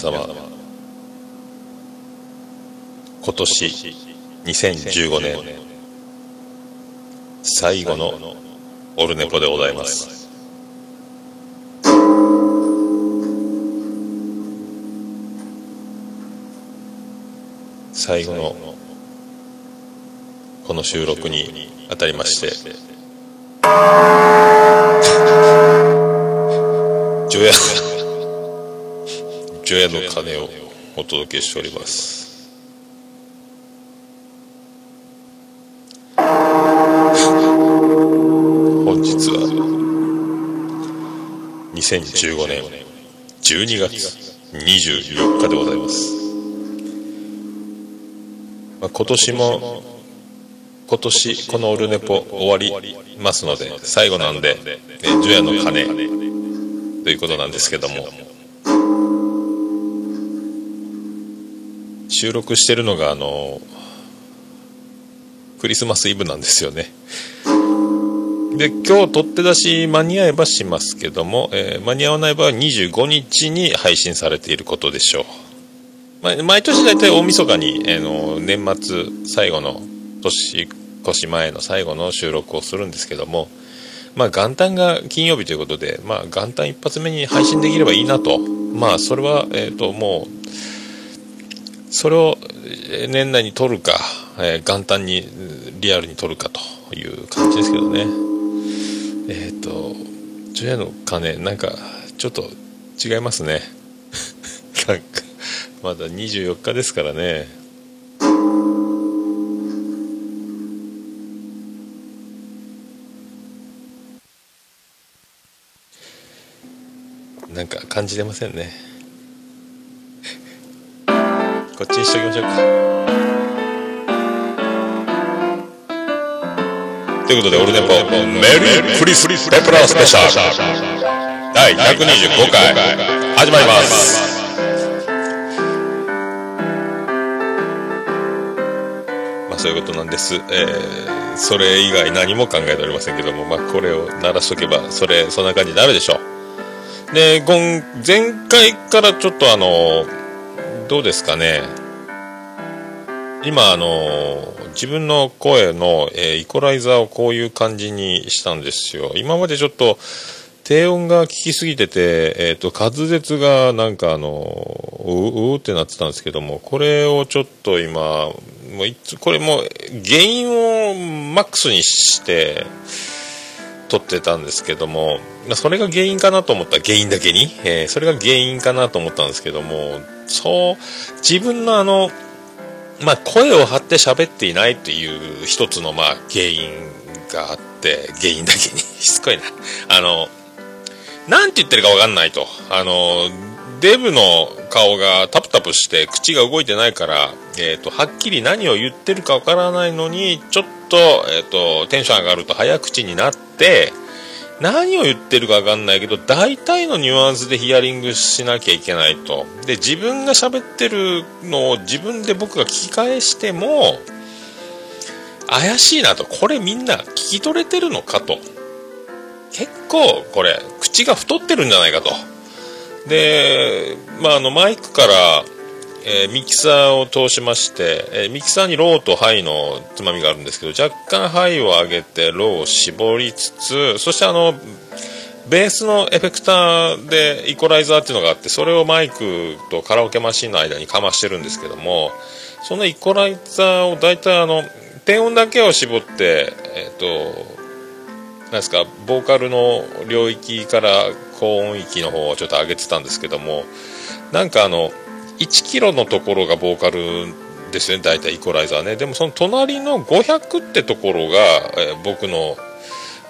皆様。今年2015年。最後のオルネポでございます。最後のこの収録にあたりまして 除夜除夜の鐘をお届けしております。本日は2015年12月24日でございます、まあ、今年も今年このオルネポ終わりますので最後なんで「え除夜の鐘」ということなんですけども収録してるのがあのクリスマスイブなんですよねで今日取って出し間に合えばしますけども、えー間に合わない場合は25日に配信されていることでしょう、まあ毎年大体大晦日に、えーの年末最後の年越し前の最後の収録をするんですけどもまあ元旦が金曜日ということで、まあ元旦一発目に配信できればいいなと。まあそれは、えっ、と、もう、それを年内に撮るか、えー元旦にリアルに撮るかという感じですけどね。えっ、と、除夜の鐘、なんか、ちょっと違いますね。なんか、まだ24日ですからね。なんか感じてませんねこっちにしときましょうか。ということでオルネポメリークリスペプラースペシャル。第125回。始まります。まあそういうことなんです、えーそれ以外何も考えておりませんけどもまあこれを鳴らしとけばそれそんな感じになるでしょう。で、今、前回からちょっとあの、どうですかね。今あの、自分の声の、えーイコライザーをこういう感じにしたんですよ。今までちょっと、低音が効きすぎてて、えっ、と、滑舌がなんかあの、うううってなってたんですけども、これをちょっと今、もういつ、これも、原因をマックスにして、撮ってたんですけども、それが原因かなと思った原因だけに、えーそれが原因かなと思ったんですけども、そう、自分のあの、まあ、声を張って喋っていないっていう一つのまあ原因があって、原因だけに、しつこいな。あの、なんて言ってるかわかんないと。あの、デブの顔がタプタプして口が動いてないから、えっ、と、はっきり何を言ってるかわからないのに、ちょっと、えっ、と、テンション上がると早口になって、何を言ってるかわかんないけど、大体のニュアンスでヒアリングしなきゃいけないと。で、自分が喋ってるのを自分で僕が聞き返しても、怪しいなと。これみんな聞き取れてるのかと。結構、これ、ローが太ってるんじゃないかと。で、まあ、あの、マイクから、えーミキサーを通しまして、えーミキサーにローとハイのつまみがあるんですけど、若干ハイを上げてローを絞りつつ、そしてあの、ベースのエフェクターでイコライザーっていうのがあって、それをマイクとカラオケマシンの間にかましてるんですけども、そのイコライザーを大体あの、低音だけを絞って、えっ、と、なんですか、ボーカルの領域から高音域の方をちょっと上げてたんですけども、なんかあの、1キロのところがボーカルですね、大体イコライザーね。でもその隣の500ってところが、えー僕の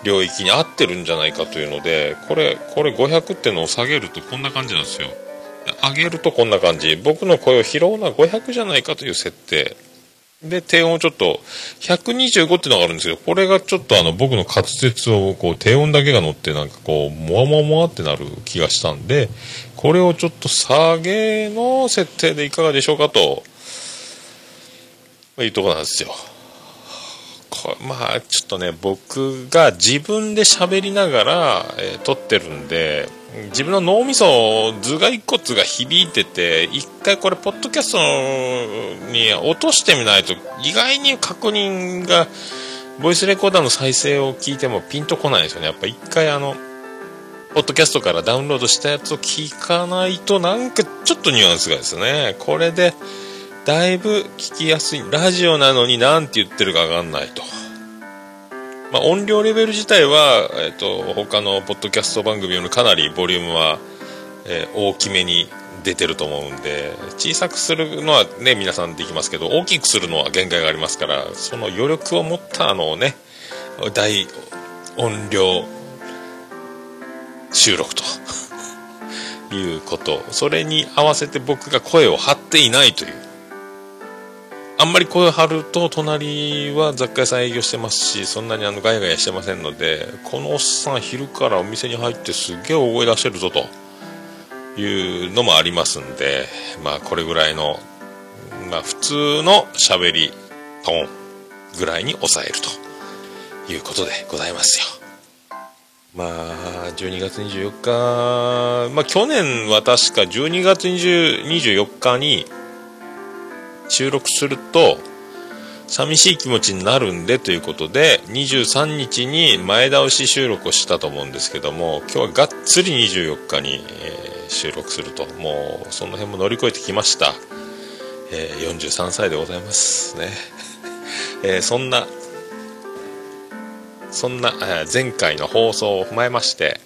領域に合ってるんじゃないかというので、これ、これ500ってのを下げるとこんな感じなんですよ。上げるとこんな感じ。僕の声を拾うのは500じゃないかという設定。で、低音をちょっと、125ってのがあるんですけど、これがちょっとあの、僕の滑舌を、こう、低音だけが乗って、なんかこう、もわもわもわってなる気がしたんで、これをちょっと下げの設定でいかがでしょうかと、まあいうとこなんですよ。こまあ、ちょっとね、僕が自分で喋りながら、えー、撮ってるんで、自分の脳みそ、頭蓋骨が響いてて、一回これ、ポッドキャストに落としてみないと、意外に確認が、ボイスレコーダーの再生を聞いてもピンとこないですよね。やっぱ一回あの、ポッドキャストからダウンロードしたやつを聞かないとなんかちょっとニュアンスがですね、これでだいぶ聞きやすい。ラジオなのに何て言ってるかわかんないと。まあ、音量レベル自体は、えっ、ー、と、他のポッドキャスト番組よりかなりボリュームは、えー、大きめに出てると思うんで、小さくするのはね、皆さんできますけど、大きくするのは限界がありますから、その余力を持ったあのね、大音量収録と いうこと。それに合わせて僕が声を張っていないという。あんまり声張ると隣は雑貨屋さん営業してますしそんなにあのガヤガヤしてませんのでこのおっさん昼からお店に入ってすげえ大声出してるぞというのもありますんで、まあこれぐらいの、まあ普通の喋りトーンぐらいに抑えるということでございますよ。まあ、12月24日、まあ去年は確か12月24日に収録すると、寂しい気持ちになるんでということで、23日に前倒し収録をしたと思うんですけども、今日はがっつり24日に、えー、収録すると、もうその辺も乗り越えてきました。えー、43歳でございますね。えー、そんな、そんな、え前回の放送を踏まえまして、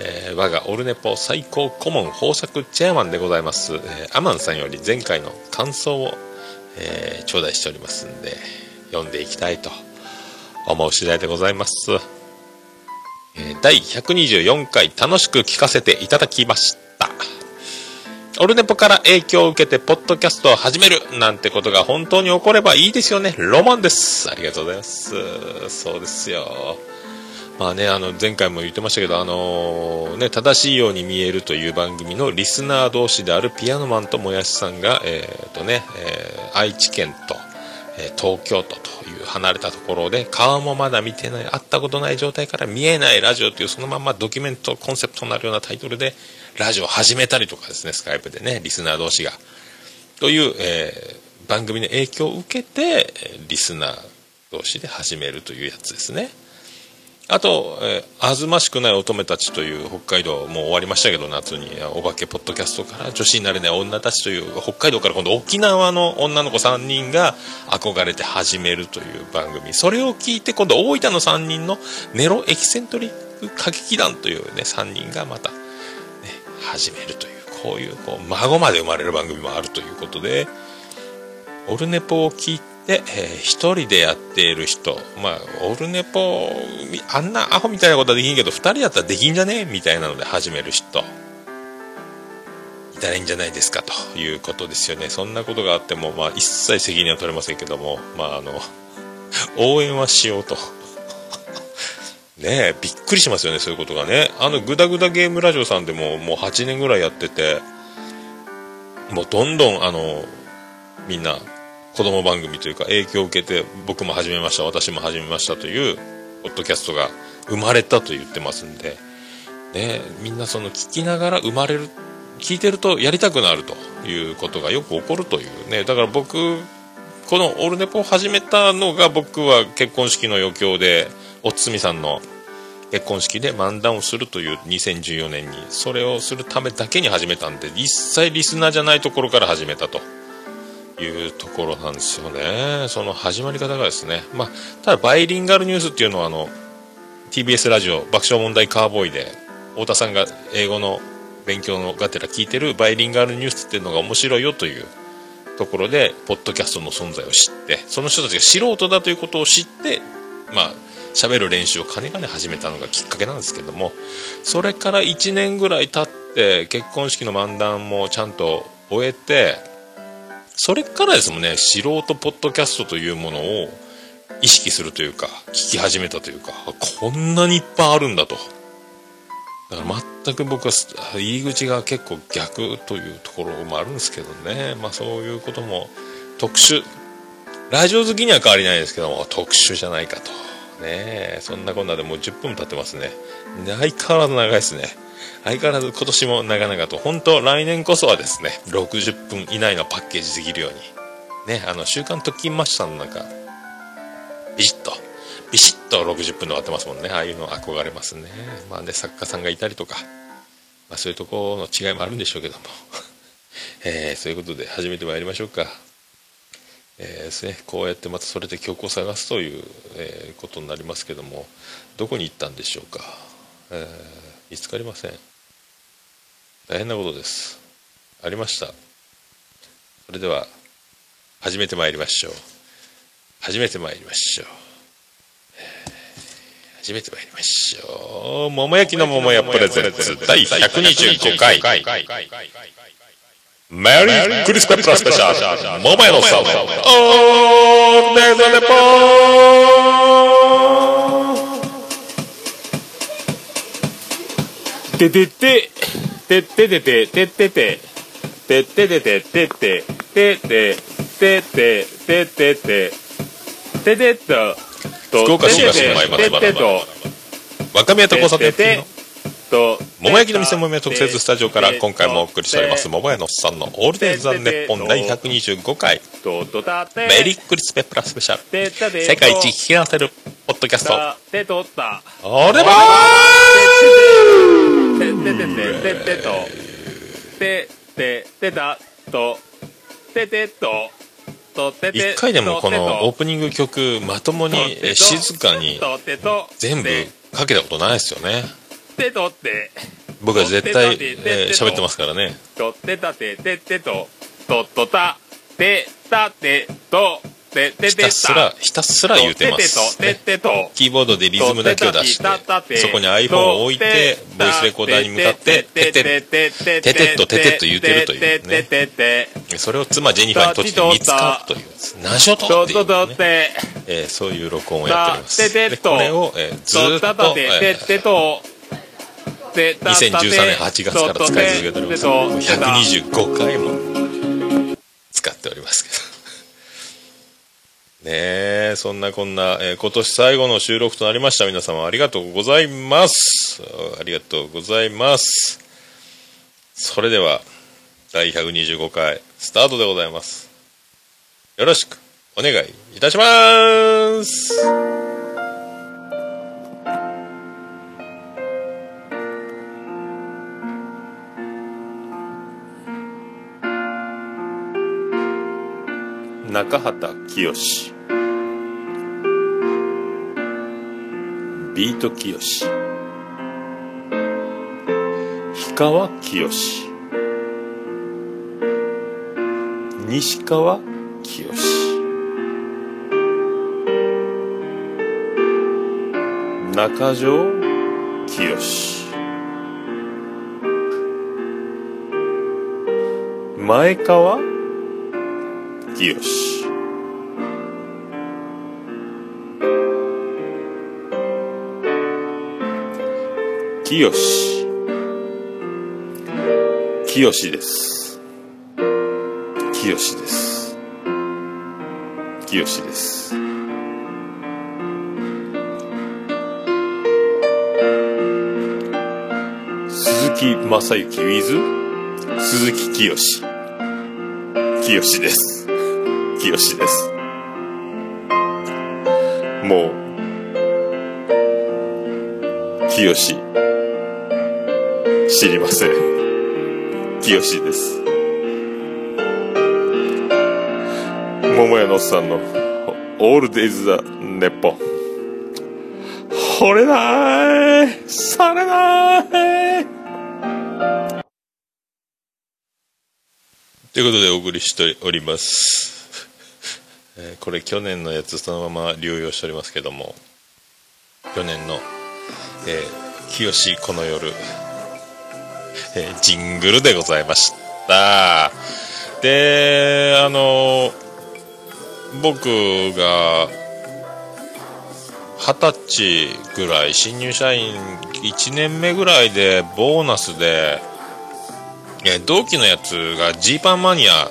えー、我がオルネポ最高顧問豊作チェアマンでございます、えー、アマンさんより前回の感想をえー、頂戴しておりますんで、読んでいきたいと思う次第でございます。えー、第124回楽しく聞かせていただきました。オルネポから影響を受けてポッドキャストを始めるなんてことが本当に起こればいいですよね。ロマンです。ありがとうございます。そうですよ。まあね、あの、前回も言ってましたけど、あのー、ね、正しいように見えるという番組のリスナー同士であるピアノマンともやしさんが、え、ー、とね、えー、愛知県と、え東京都という離れたところで、顔もまだ見てない、会ったことない状態から見えないラジオというそのままドキュメント、コンセプトになるようなタイトルで、ラジオを始めたりとかですね、スカイプでね、リスナー同士が。という、え番組の影響を受けて、リスナー同士で始めるというやつですね。あと、えー、あずましくない乙女たちという北海道、もう終わりましたけど、夏に、お化けポッドキャストから女子になれない女たちという、北海道から今度沖縄の女の子3人が憧れて始めるという番組。それを聞いて、今度大分の3人のネロエキセントリック歌劇団というね、3人がまた、ね、始めるという、こういう、こう、孫まで生まれる番組もあるということで、オルネポを聞いて、で、えー、一人でやっている人、まあ、オルネポ、あんなアホみたいなことはできんけど、二人だったらできんじゃね？みたいなので始める人、いたらいいんじゃないですか、ということですよね。そんなことがあっても、まあ、一切責任は取れませんけども、まあ、あの、応援はしようと。ねえ、びっくりしますよね、そういうことがね。あの、グダグダゲームラジオさんでも、もう8年ぐらいやってて、もうどんどん、あの、みんな、子供番組というか影響を受けて僕も始めました私も始めましたというポッドキャストが生まれたと言ってますんで、ね、みんなその聞きながら生まれる聞いてるとやりたくなるということがよく起こるというねだから僕このオルネポを始めたのが僕は結婚式の余興でおつみさんの結婚式で漫談をするという2014年にそれをするためだけに始めたんで一切リスナーじゃないところから始めたと。いうところなんですよね。その始まり方がですね。まあ、ただバイリンガルニュースっていうのはあの、TBS ラジオ爆笑問題カーボーイで、太田さんが英語の勉強のがてら聞いてるバイリンガルニュースっていうのが面白いよというところで、ポッドキャストの存在を知って、その人たちが素人だということを知って、まあ、喋る練習を金々始めたのがきっかけなんですけども、それから1年ぐらい経って、結婚式の漫談もちゃんと終えて、それからですもんね、素人ポッドキャストというものを意識するというか、聞き始めたというか、こんなにいっぱいあるんだと。だから全く僕は入り口が結構逆というところもあるんですけどね。まあそういうことも特殊ラジオ好きには変わりないですけども、特殊じゃないかと。ねそんなこんなでもう10分経ってますね。相変わらず長いですね。相変わらず今年も長々と、本当来年こそはですね、60分以内のパッケージできるように。ね、あの、週刊特勤マッシュさんの中、ビシッと、ビシッと60分で終わってますもんね。ああいうの憧れますね。まあね、作家さんがいたりとか、まあそういうところの違いもあるんでしょうけども。えー、そういうことで始めてまいりましょうか。えー、ですね、こうやってまたそれで曲を探すという、えー、ことになりますけどもどこに行ったんでしょうか、えー、見つかりません大変なことです。ありました。それでは始めてまいりましょう。始めてまいりましょう、始めてまいりましょう。桃焼きの桃屋プレゼンツ第125回メリークリスマススペシャルモバイルサウンドオーデザレポーててててててて。てててててて。ててててててて。てててててと福岡市東区前松原若宮と。交差点のと桃焼きの店もめ特設スタジオから今回もお送りしております桃屋のおっさんのオールデイズ・ザ・ネッポン第125回メリークリスペプラスペシャル世界一聞き合せるポッドキャストオレバー一回でもこのオープニング曲まともに静かに全部かけたことないですよね。ってとって僕は絶対えー喋ってますからね。とってたててってと。とっとた。てたてとててひたすらひたすら言うてます、ね、キーボードでリズムだけを出してそこに iPhone を置いてボイスレコーダーに向かって「ててててっとててっと言うてるというね。それを妻ジェニファーに閉じて見つかるという何しよとっていうね、えー、そういう録音をやっております。でこれを、えー、ずっと、えー2013年8月から使い続けております。125回も使っておりますけどねえそんなこんな、えー、今年最後の収録となりました。皆様ありがとうございます。ありがとうございます。それでは第125回スタートでございます。よろしくお願いいたします。中畑清。ビート清氷川きよし西川きよし中条きよし前川きよしきよしきよしです。きよしです。きよしです。鈴木正幸 with 鈴木きよし。きよしです。きよしです。もうきよし。知りません。清です。桃屋のおっさんのオールデイズ・ザ・ネッポン惚れない！されない！ということでお送りしております。えこれ去年のやつそのまま流用しておりますけども。去年の、えー、清この夜えー、ジングルでございました。で、あの、僕が、二十歳ぐらい、新入社員1年目ぐらいで、ボーナスで、え同期のやつがジーパンマニア、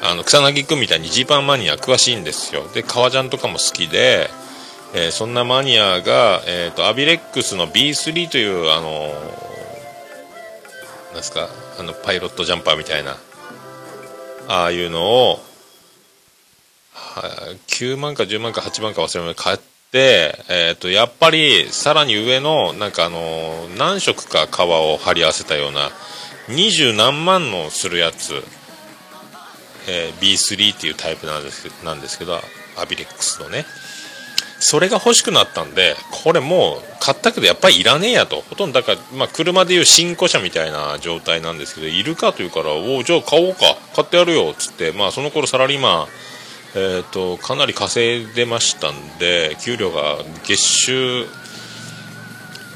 あの草薙君みたいにジーパンマニア詳しいんですよで革ジャンとかも好きで、えー、そんなマニアが、えーと、アビレックスの B3 というあのですか？あのパイロットジャンパーみたいな。ああいうのを9万か10万か8万か忘れま買って、えーと、やっぱりさらに上のなんかあの何色か革を貼り合わせたような二十何万のするやつ、えー、B3 っていうタイプなんですなんですけどアビレックスのね。それが欲しくなったんでこれもう買ったけどやっぱりいらねえやと。ほとんどだから、まあ、車でいう新古車みたいな状態なんですけどいるかというからおおじゃあ買おうか。買ってやるよつって、まあ、その頃サラリーマンえーと、かなり稼いでましたんで給料が月収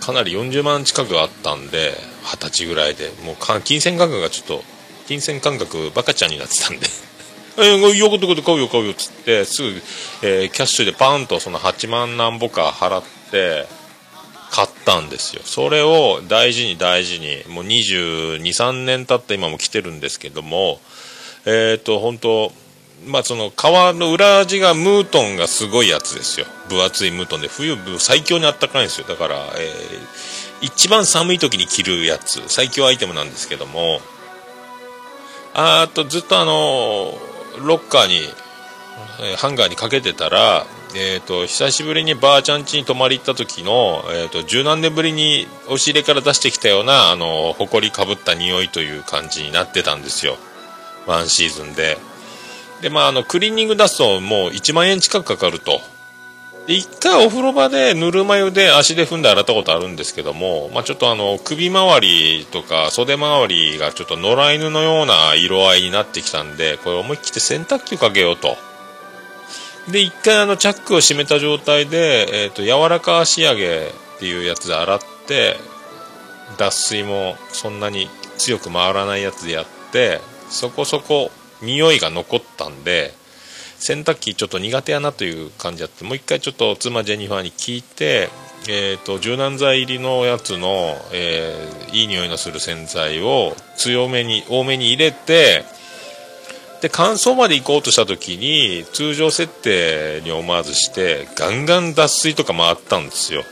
かなり40万近くあったんで二十歳ぐらいで。もう金銭感覚がちょっと金銭感覚バカちゃんになってたんで。えー、よことこと買うよ買うよっつってすぐ、えー、キャッシュでパンとその8万なんぼか払って買ったんですよ。それを大事に大事にもう2 2 3年経って今も来てるんですけどもえっ、ー、と本当まあその皮の裏味がムートンがすごいやつですよ。分厚いムートンで。冬最強にあったかいんですよ。だから、えー、一番寒い時に着るやつ。最強アイテムなんですけども。あーとずっとあのロッカーに、えー、ハンガーにかけてたらえーと、久しぶりにばあちゃん家に泊まり行った時の、えーと、十何年ぶりに押し入れから出してきたようなあの埃かぶった匂いという感じになってたんですよ。ワンシーズンで。で、まあ、あの、クリーニング出すともう1万円近くかかると。で、一回お風呂場でぬるま湯で足で踏んで洗ったことあるんですけども、まあ、ちょっとあの、首周りとか袖周りがちょっと野良犬のような色合いになってきたんで、これ思い切って洗濯機をかけようと。で、一回あの、チャックを閉めた状態で、えっ、ー、と、柔らか足上げっていうやつで洗って、脱水もそんなに強く回らないやつでやって、そこそこ匂いが残ったんで洗濯機ちょっと苦手やなという感じあってもう一回ちょっと妻ジェニファーに聞いて、えーと、柔軟剤入りのやつの、えー、いい匂いのする洗剤を強めに多めに入れてで乾燥まで行こうとした時に通常設定に思わずしてガンガン脱水とか回ったんですよ。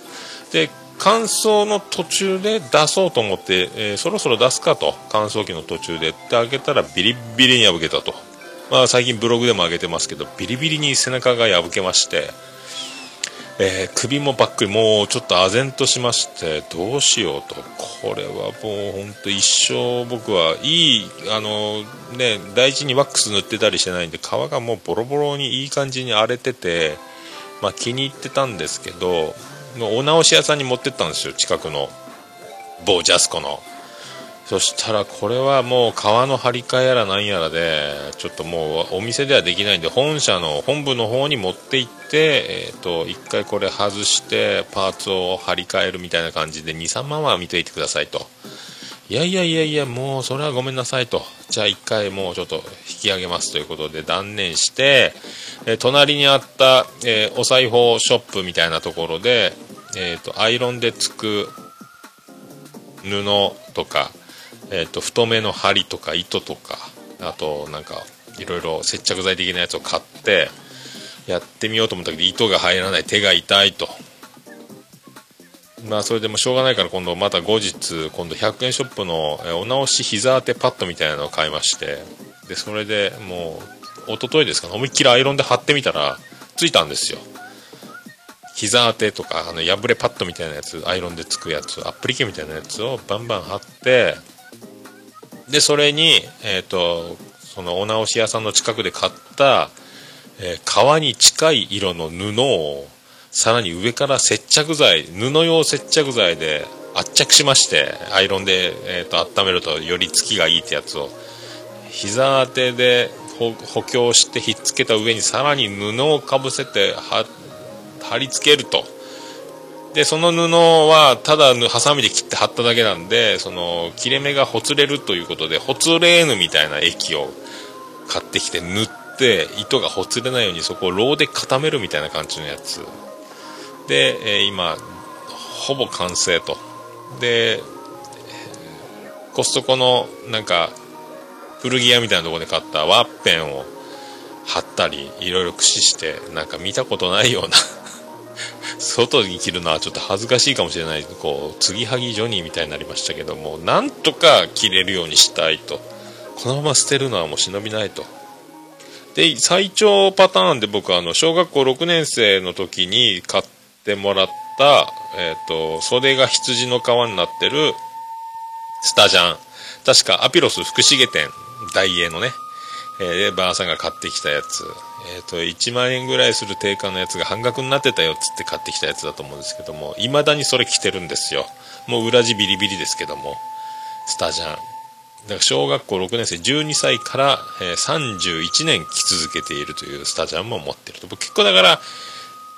で乾燥の途中で出そうと思って、えー、そろそろ出すかと。乾燥機の途中でって開けたらビリビリに破けたと、まあ、最近ブログでも上げてますけどビリビリに背中が破けまして、えー、首もばっくりもうちょっと唖然としましてどうしようと。これはもう本当一生僕はいいあのね大事にワックス塗ってたりしてないんで皮がもうボロボロにいい感じに荒れてて、まあ、気に入ってたんですけどお直し屋さんに持ってったんですよ近くの某ジャスコの。そしたらこれはもう革の張り替えやらなんやらでちょっともうお店ではできないんで本社の本部の方に持って行ってえっ、と1回これ外してパーツを張り替えるみたいな感じで23万は見といてくださいと。いやいやいやいやもうそれはごめんなさいと。じゃあ1回もうちょっと引き上げますということで断念してえ隣にあった、え、お裁縫ショップみたいなところで、えーと、アイロンでつく布とか、えーと、太めの針とか糸とかあとなんかいろいろ接着剤的なやつを買ってやってみようと思ったけど糸が入らない手が痛いと。まあそれでもしょうがないから今度また後日今度100円ショップのお直し膝当てパッドみたいなのを買いましてでそれでもう一昨日ですかね思いっきりアイロンで貼ってみたらついたんですよ。膝当てとかあの破れパッドみたいなやつアイロンでつくやつアップリケみたいなやつをバンバン貼ってでそれにえっ、ー、とそのお直し屋さんの近くで買った、えー、革に近い色の布をさらに上から接着剤布用接着剤で圧着しましてアイロンで、えーと、と温めるとよりつきがいいってやつを膝当てで補強してひっつけた上にさらに布をかぶせて貼り付けると。でその布はただハサミで切って貼っただけなんでその切れ目がほつれるということでほつれーヌみたいな液を買ってきて塗って糸がほつれないようにそこをローで固めるみたいな感じのやつ。で、え、今ほぼ完成と。でコストコのなんか古着屋みたいなところで買ったワッペンを貼ったりいろいろ駆使してなんか見たことないような外に着るのはちょっと恥ずかしいかもしれない。こう継ぎはぎジョニーみたいになりましたけどもなんとか着れるようにしたいと。このまま捨てるのはもう忍びないと。で最長パターンで僕あの小学校6年生の時に買ってもらった、えーと、袖が羊の皮になってるスタジャン。確かアピロス福重店大英のね、えー、レバーさんが買ってきたやつ。えっ、ー、と、1万円ぐらいする定価のやつが半額になってたよっつって買ってきたやつだと思うんですけども、未だにそれ着てるんですよ。もう裏地ビリビリですけども、スタジャン。だから小学校6年生12歳から、え、31年着続けているというスタジャンも持ってると。結構だから、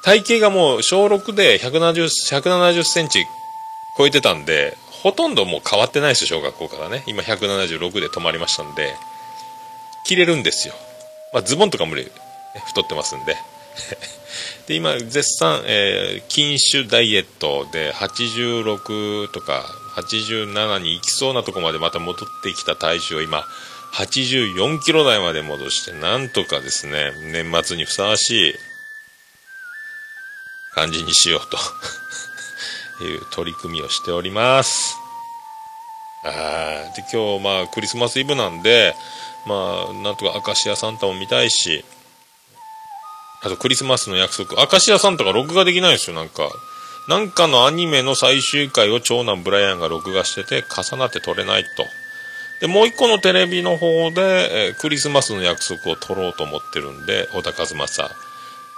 体型がもう小6で170、170センチ超えてたんで、ほとんどもう変わってないですよ、小学校からね。今176で止まりましたんで、着れるんですよ。まあ、ズボンとか無理太ってますんで。で今絶賛、えー、禁酒ダイエットで86とか87に行きそうなとこまでまた戻ってきた体重を今84キロ台まで戻してなんとかですね年末にふさわしい感じにしようと。いう取り組みをしております。あで今日まあクリスマスイブなんでまあなんとか明石家サンタも見たいしあとクリスマスの約束。明石家さんとか録画できないですよ、なんか。なんかのアニメの最終回を長男ブライアンが録画してて、重なって撮れないと。で、もう一個のテレビの方で、えー、クリスマスの約束を撮ろうと思ってるんで、小田和正。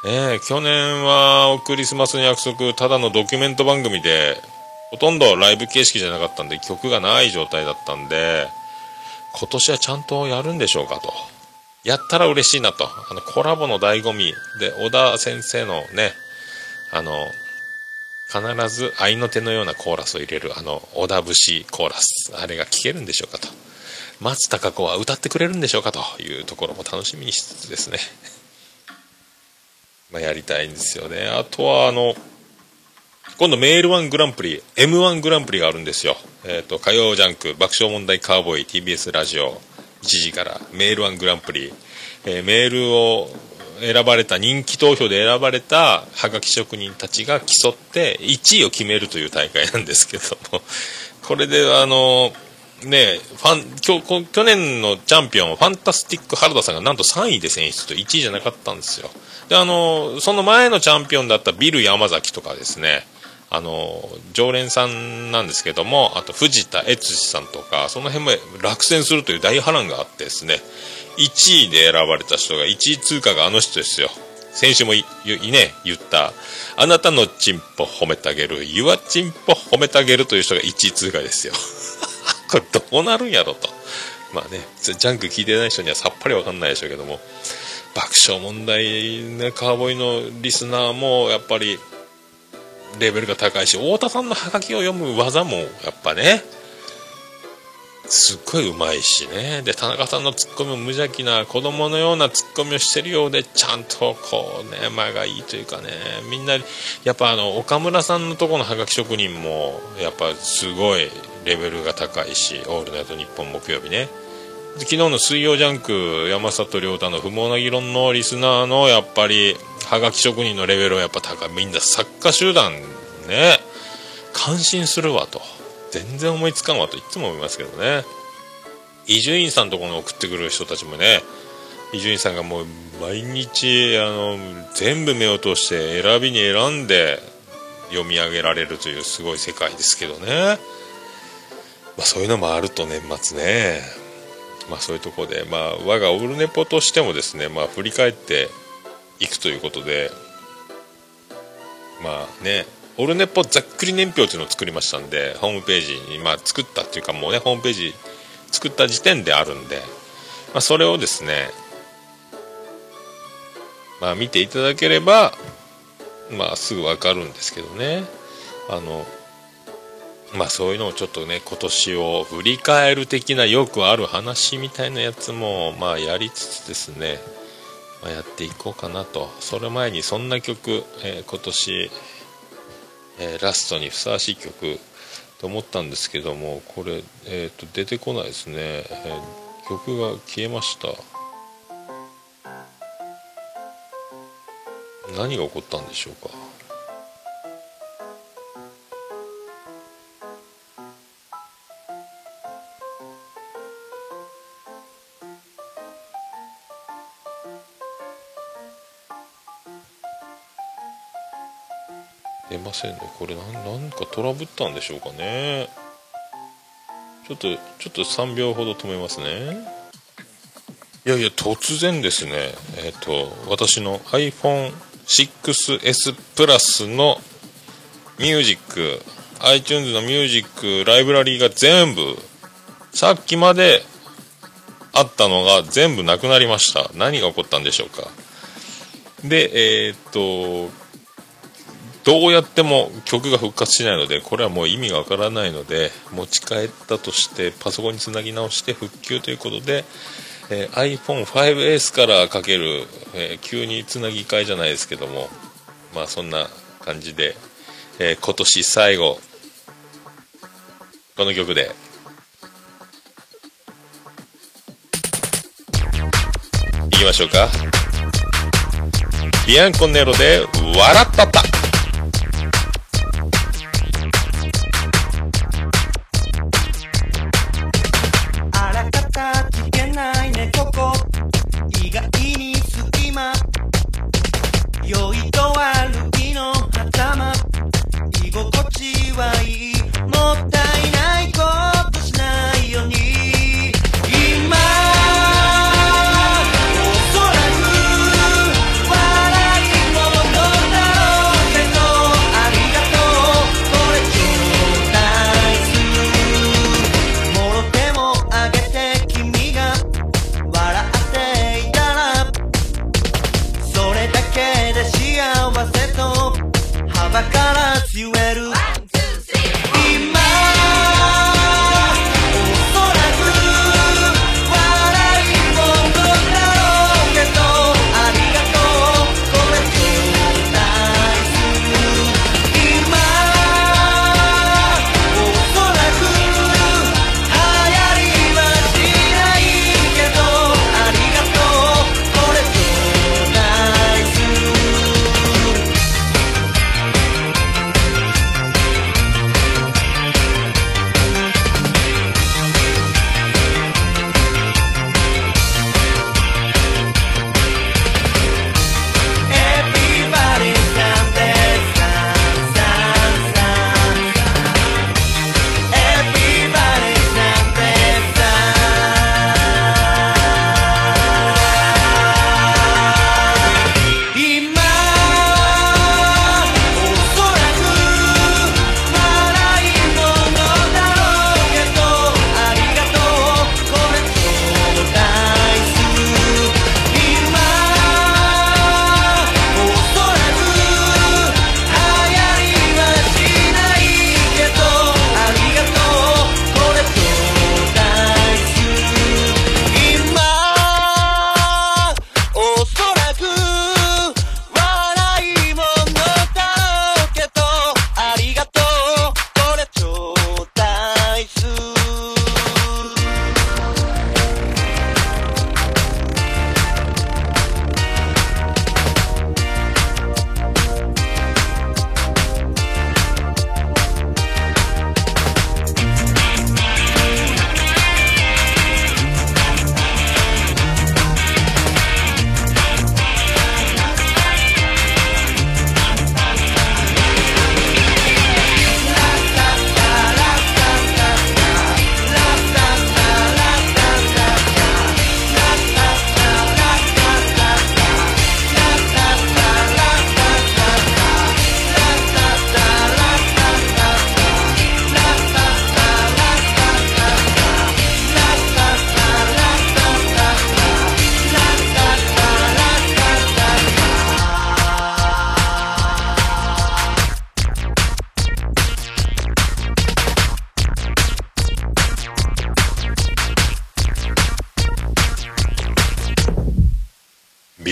えー、去年はクリスマスの約束、ただのドキュメント番組で、ほとんどライブ形式じゃなかったんで、曲がない状態だったんで、今年はちゃんとやるんでしょうかと。やったら嬉しいなと。あの、コラボの醍醐味で、小田先生のね、あの、必ず愛の手のようなコーラスを入れる、あの、小田節コーラス。あれが聴けるんでしょうかと。松たか子は歌ってくれるんでしょうかというところも楽しみにしつつですね。まあ、やりたいんですよね。あとは、あの、今度メールワングランプリ、M1 グランプリがあるんですよ。えっ、ー、と、火曜ジャンク、爆笑問題カーボーイ、TBS ラジオ、時からメールワングランプリ、えー、メールを選ばれた人気投票で選ばれたはがき職人たちが競って1位を決めるという大会なんですけども。これであのねファン去年のチャンピオンファンタスティック原田さんがなんと3位で選出と1位じゃなかったんですよ。であのその前のチャンピオンだったビル山崎とかですね。あの常連さんなんですけどもあと藤田悦司さんとかその辺も落選するという大波乱があってですね1位で選ばれた人が1位通過があの人ですよ。先週もいいね言ったあなたのチンポ褒めてあげる Your チンポ褒めてあげるという人が1位通過ですよ。これどうなるんやろと。まあねジャンク聞いてない人にはさっぱりわかんないでしょうけども爆笑問題ねカーボーイのリスナーもやっぱりレベルが高いし太田さんのハガキを読む技もやっぱねすっごいうまいしね。で田中さんのツッコミも無邪気な子供のようなツッコミをしてるようでちゃんとこうね間がいいというかね。みんなやっぱあの岡村さんのとこのハガキ職人もやっぱすごいレベルが高いし「オールナイトニッポン」木曜日ね。昨日の水曜ジャンク山里亮太の不毛な議論のリスナーのやっぱりはがき職人のレベルはやっぱ高いみんな作家集団ね。感心するわと。全然思いつかんわといつも思いますけどね。伊集院さんとこの送ってくる人たちもね伊集院さんがもう毎日あの全部目を通して選びに選んで読み上げられるというすごい世界ですけどね、まあ、そういうのもあると年末ね。まあそういうとこでまあ我がオルネポとしてもですねまあ振り返っていくということでまあねオルネポざっくり年表っていうのを作りましたんでホームページにまあ作ったっていうかもうねホームページ作った時点であるんで、まあ、それをですねまあ見ていただければまあすぐ分かるんですけどね。あのまあそういうのをちょっとね今年を振り返る的なよくある話みたいなやつもまあやりつつですねまあ、やっていこうかなと。それ前にそんな曲、えー、今年、えー、ラストにふさわしい曲と思ったんですけどもこれ、えーと、出てこないですね、え曲が消えました。何が起こったんでしょうか？せんね。これなんかトラブったんでしょうかね。ちょっとちょっと3秒ほど止めますね。いやいや突然ですね。えっ、と私の iPhone6S プラスのミュージック iTunes のミュージックライブラリーが全部さっきまであったのが全部なくなりました。何が起こったんでしょうか。でえっ、とどうやっても曲が復活しないのでこれはもう意味がわからないので持ち帰ったとしてパソコンにつなぎ直して復旧ということで、えー iPhone5S からかける、えー急につなぎ替えじゃないですけどもまあそんな感じで、えー今年最後この曲で。いきましょうか。ビアンコネロで「笑ったった」良いと悪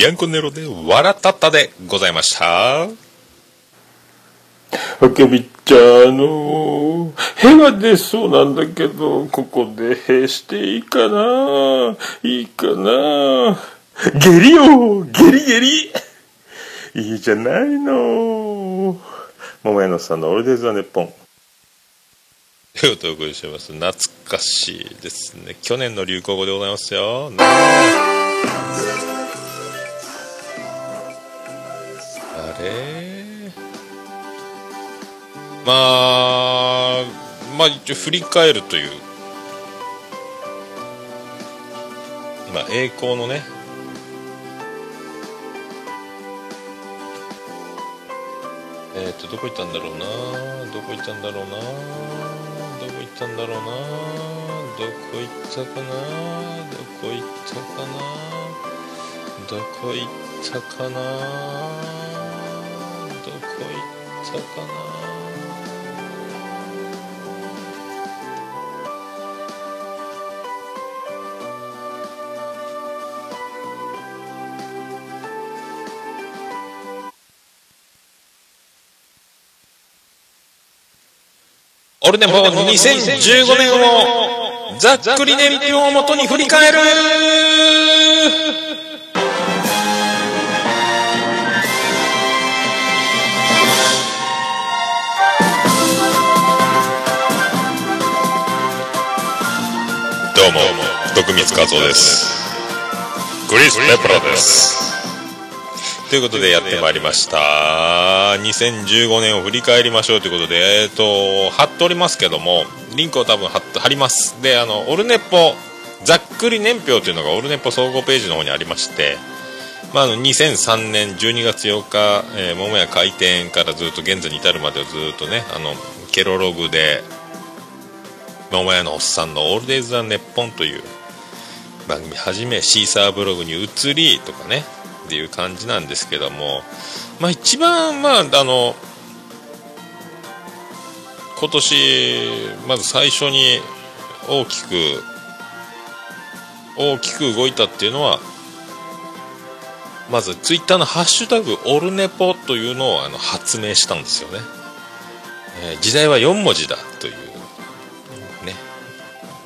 ビアンコネロで笑ったったでございました。赤びっちゃん、あの、へが出そうなんだけど、ここでへしていいかな？いいかな？下痢よ下痢下痢いいじゃないの。桃屋のさんのオールデイズ・ザ・ネッポン。ということでお送りしてます。懐かしいですね。去年の流行語でございますよ。ねあれまあ、まあ一応振り返るという、まあ栄光のね、えっ、と、どこ行ったんだろうな。どこ行ったんだろうな。どこ行ったんだろうな。どこ行ったかな。どこ行ったかな。どこ行ったかな。どこ行ったかな。オルネポ2015年をざっくり年表をもとに振り返る。も徳光和夫です。クリス・ペプラです。ということでやってまいりました。2015年を振り返りましょうということでえっ、と貼っておりますけどもリンクを多分貼っ貼ります。であのオルネポざっくり年表というのがオルネポ総合ページの方にありましてまあ、あの2003年12月8日、えー、桃屋開店からずっと現在に至るまでをずっとねあのケロログで桃屋のおっさんの「オールデイズ・ザ・ネッポン」という番組はじめシーサーブログに移りとかねっていう感じなんですけども、まあ、一番、まあ、あの今年まず最初に大きく大きく動いたっていうのはまずツイッターの「ハッシュタグオルネポ」というのをあの発明したんですよね、えー時代は4文字だという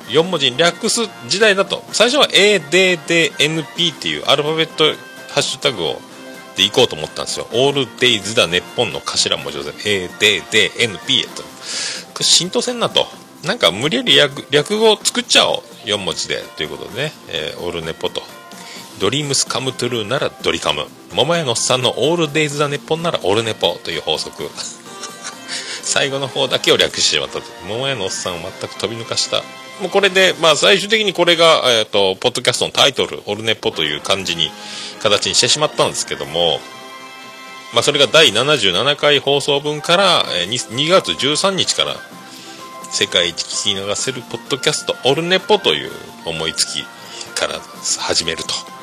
4文字に略す時代だと最初は ADDNP っていうアルファベットハッシュタグをで行こうと思ったんですよ。オールデイズだ、日本の頭文字で ADDNP へと。これ浸透せんなと。なんか無理やり略略語を作っちゃおう。4文字で。ということでね、えーオールネポと。ドリームスカムトゥルーならドリカム。桃屋のおっさんのオールデイズだ、日本ならオールネポという法則。最後の方だけを略してしまったと。桃屋のおっさんを全く飛び抜かした。もうこれで、まあ最終的にこれが、えっ、と、ポッドキャストのタイトル、オルネポという感じに、形にしてしまったんですけども、まあそれが第77回放送分から、えー 2, 2月13日から、世界一聞き流せるポッドキャスト、オルネポという思いつきから始めると。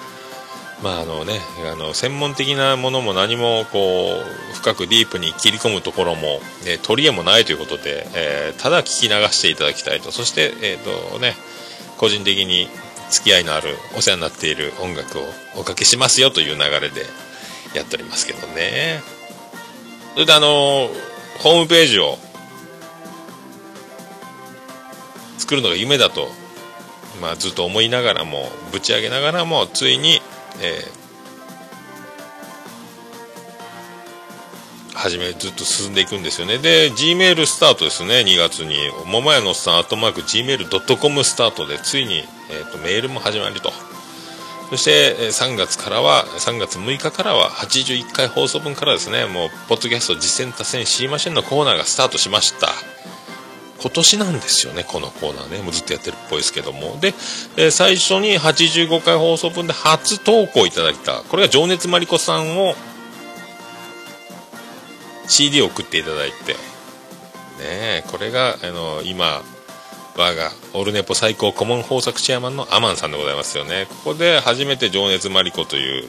まああのね、あの専門的なものも何もこう深くディープに切り込むところも、ね、取り柄もないということで、えーただ聞き流していただきたいと。そして、えーとね、個人的に付き合いのあるお世話になっている音楽をおかけしますよという流れでやっておりますけどね。それであのホームページを作るのが夢だと、まあ、ずっと思いながらもぶち上げながらもついに、えー初めずっと進んでいくんですよね。で G メールスタートですね。2月に。桃屋のおっさんアットマーク Gmail.com スタートでついに、えー、とメールも始まると。そしてえ3月からは3月6日からは81回放送分からですね。もうポッドキャスト実践多戦知りませんのコーナーがスタートしました。今年なんですよねこのコーナーね。もうずっとやってるっぽいですけども。で、えー最初に85回放送分で初投稿いただいた。これが情熱マリコさんを CD を送っていただいて。ねこれがあの今我がオルネポ最高顧問豊作チェアマンのアマンさんでございますよね。ここで初めて情熱マリコという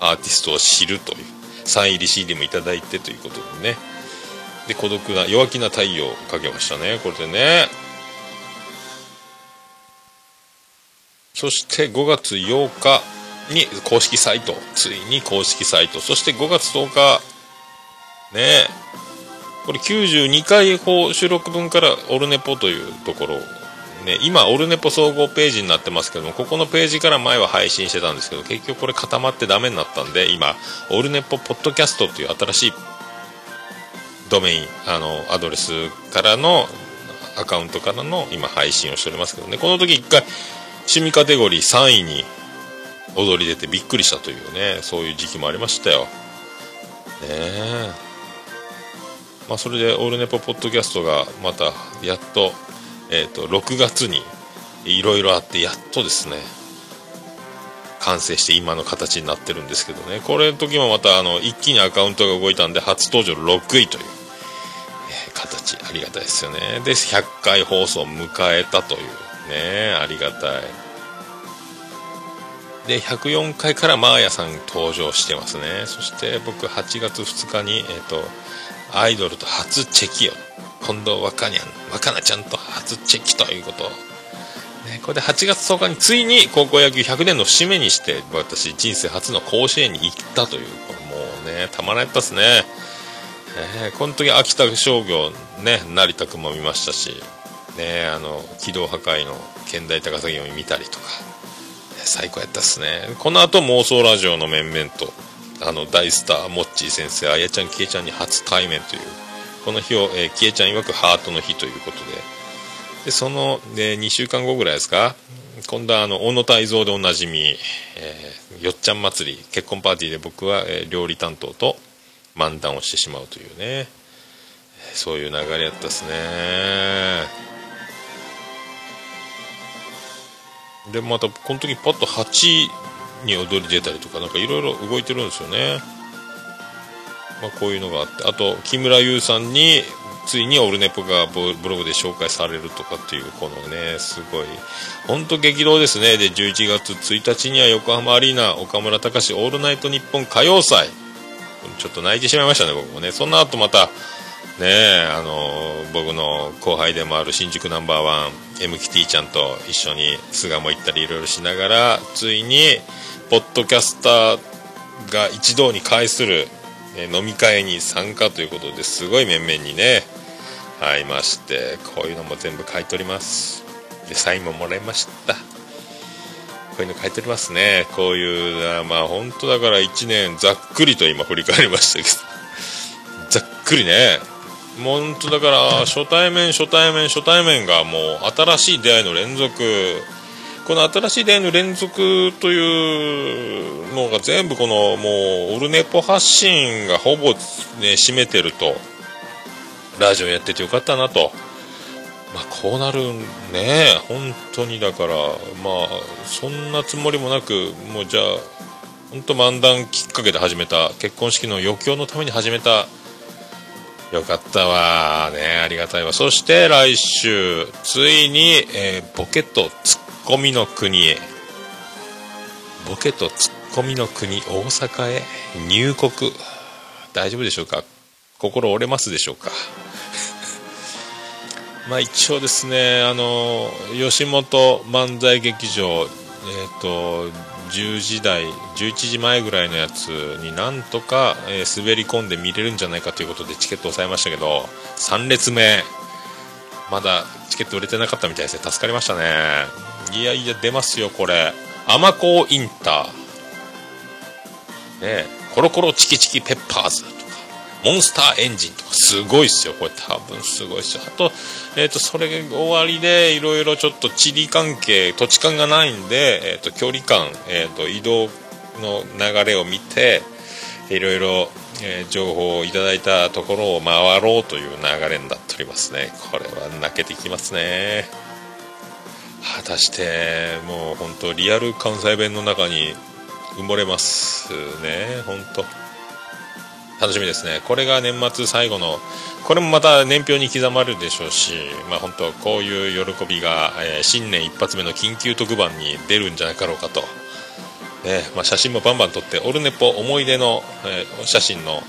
アーティストを知るというサイン入り CD もいただいてということでね。で孤独な弱気な太陽をかけましたねこれでね。そして5月8日に公式サイトついに公式サイト。そして5月10日ね。これ92回放収録分からオルネポというところね、今、オルネポ総合ページになってますけども、ここのページから前は配信してたんですけど、結局これ固まってダメになったんで、今、オルネポポッドキャストという新しいドメイン、あの、アドレスからの、アカウントからの今配信をしておりますけどね、この時一回、趣味カテゴリー3位に踊り出てびっくりしたというね、そういう時期もありましたよ。ねえ。まあ、それで、オールネポポッドキャストがまた、やっと、えーと、6月にいろいろあってやっとですね完成して今の形になってるんですけどねこれの時もまたあの一気にアカウントが動いたんで初登場6位という、形ありがたいですよね。で100回放送を迎えたというねありがたい。で104回からマーヤさん登場してますね。そして僕8月2日に、えーと、アイドルと初チェキを。近藤若にゃん若菜ちゃんと初チェキということ、ね、これで8月10日についに高校野球100年の節目にして私人生初の甲子園に行ったというこれもうねたまらんやったっすね、えー、この時秋田商業ね成田君も見ましたしねあの軌道破壊の県大高崎を見たりとか、最高やったっすね。この後妄想ラジオの面々とあの大スターモッチー先生あやちゃんきえちゃんに初対面というこの日を、えー、キエちゃん曰くハートの日ということで、で、その、で、2週間後ぐらいですか、今度はあの、小野泰造でおなじみ、えー、よっちゃん祭り、結婚パーティーで僕は、えー、料理担当と漫談をしてしまうというね、そういう流れやったですね。で、また、この時パッと8に踊り出たりとか、なんかいろいろ動いてるんですよね。まあ、こういうのがあってあと木村優さんについにオルネポがブログで紹介されるとかっていうこのねすごい本当激動ですねで11月1日には横浜アリーナ岡村隆史オールナイトニッポン歌謡祭ちょっと泣いてしまいましたね僕もね。その後またねあの僕の後輩でもある新宿ナンバーワン MKT ちゃんと一緒に巣鴨行ったりいろいろしながらついにポッドキャスターが一堂に会するえ飲み会に参加ということですごい面々にね会いましてこういうのも全部書いております。でサインももらいました。こういうの書いておりますね。こういうまあ本当だから1年ざっくりと今振り返りましたけど。ざっくりね。もう本当だから初対面初対面初対面がもう新しい出会いの連続。この新しい出会いの連続というのが全部このもうオルネポ発信がほぼね占めてると。ラジオやっててよかったなと。まあこうなるね。本当にだからまあそんなつもりもなくもうじゃあ本当漫談きっかけで始めた結婚式の余興のために始めた。よかったわねありがたいわ。そして来週ついに、えー、ボケとツッコミの国へ。ボケとツッコミの国大阪へ入国。大丈夫でしょうか？心折れますでしょうか？まあ一応ですねあの吉本漫才劇場え、ー、と10時台11時前ぐらいのやつになんとか、えー、滑り込んで見れるんじゃないかということでチケットを押さえましたけど3列目。まだチケット売れてなかったみたいですね。助かりましたね。いやいや出ますよこれ。甘子インター。ねコロコロチキチキペッパーズ。モンスターエンジンとかすごいっすよこれ多分すごいっすよ。あと,、えーと、それが終わりでいろいろちょっと地理関係土地勘がないんで、えーと、距離感、えーと移動の流れを見ていろいろえ、情報をいただいたところを回ろうという流れになっておりますね。これは泣けてきますね。果たしてもう本当リアル関西弁の中に埋もれますね本当。楽しみですね。これが年末最後のこれもまた年表に刻まれるでしょうしまあ本当こういう喜びが、えー、新年一発目の緊急特番に出るんじゃなかろうかと。ねまあ、写真もバンバン撮ってオルネポ思い出の、えー、写真の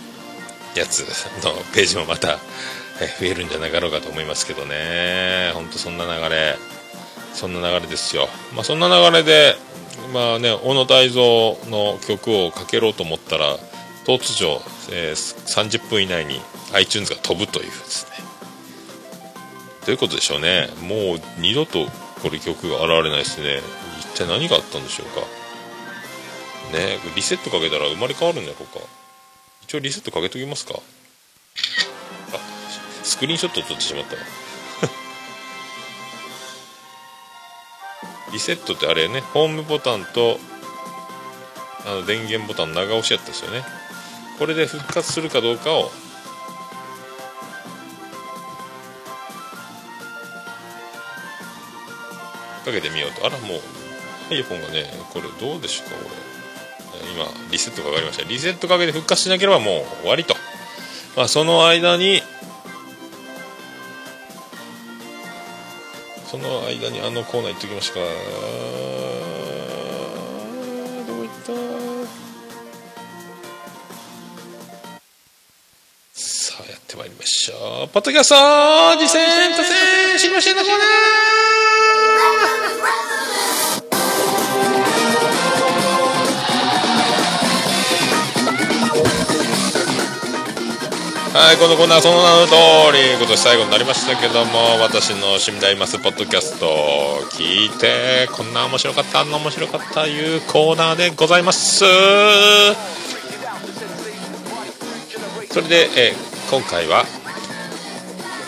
やつのページもまた、えー、増えるんじゃなかろうかと思いますけどね。本当そんな流れ。そんな流れですよ、まあ、そんな流れで、まあね、小野泰造の曲をかけろうと思ったら突如、えー、30分以内に iTunes が飛ぶというですね。どういうことでしょうね。もう二度とこれ曲が現れないですね。一体何があったんでしょうか。ねリセットかけたら生まれ変わるんだろうか一応リセットかけときますか。あスクリーンショット撮ってしまった リセットってあれね。ホームボタンとあの電源ボタン長押しやったんですよね。これで復活するかどうかを。かけてみようと。あらもう iPhone がねこれどうでしょうかこれ。今リセットかかりました。リセットかけて復活しなければもう終わりと。まあその間にその間にあのコーナー行ってきましたか。どこ行った？ってまいりましょうポッドキャスト実践達成知りませんのコーナーはい、このコーナーはその名の通り、今年最後になりましたけども、私の死んでいますポッドキャストを聞いて、こんな面白かった、あんな面白かったいうコーナーでございます。それで、えー今回は、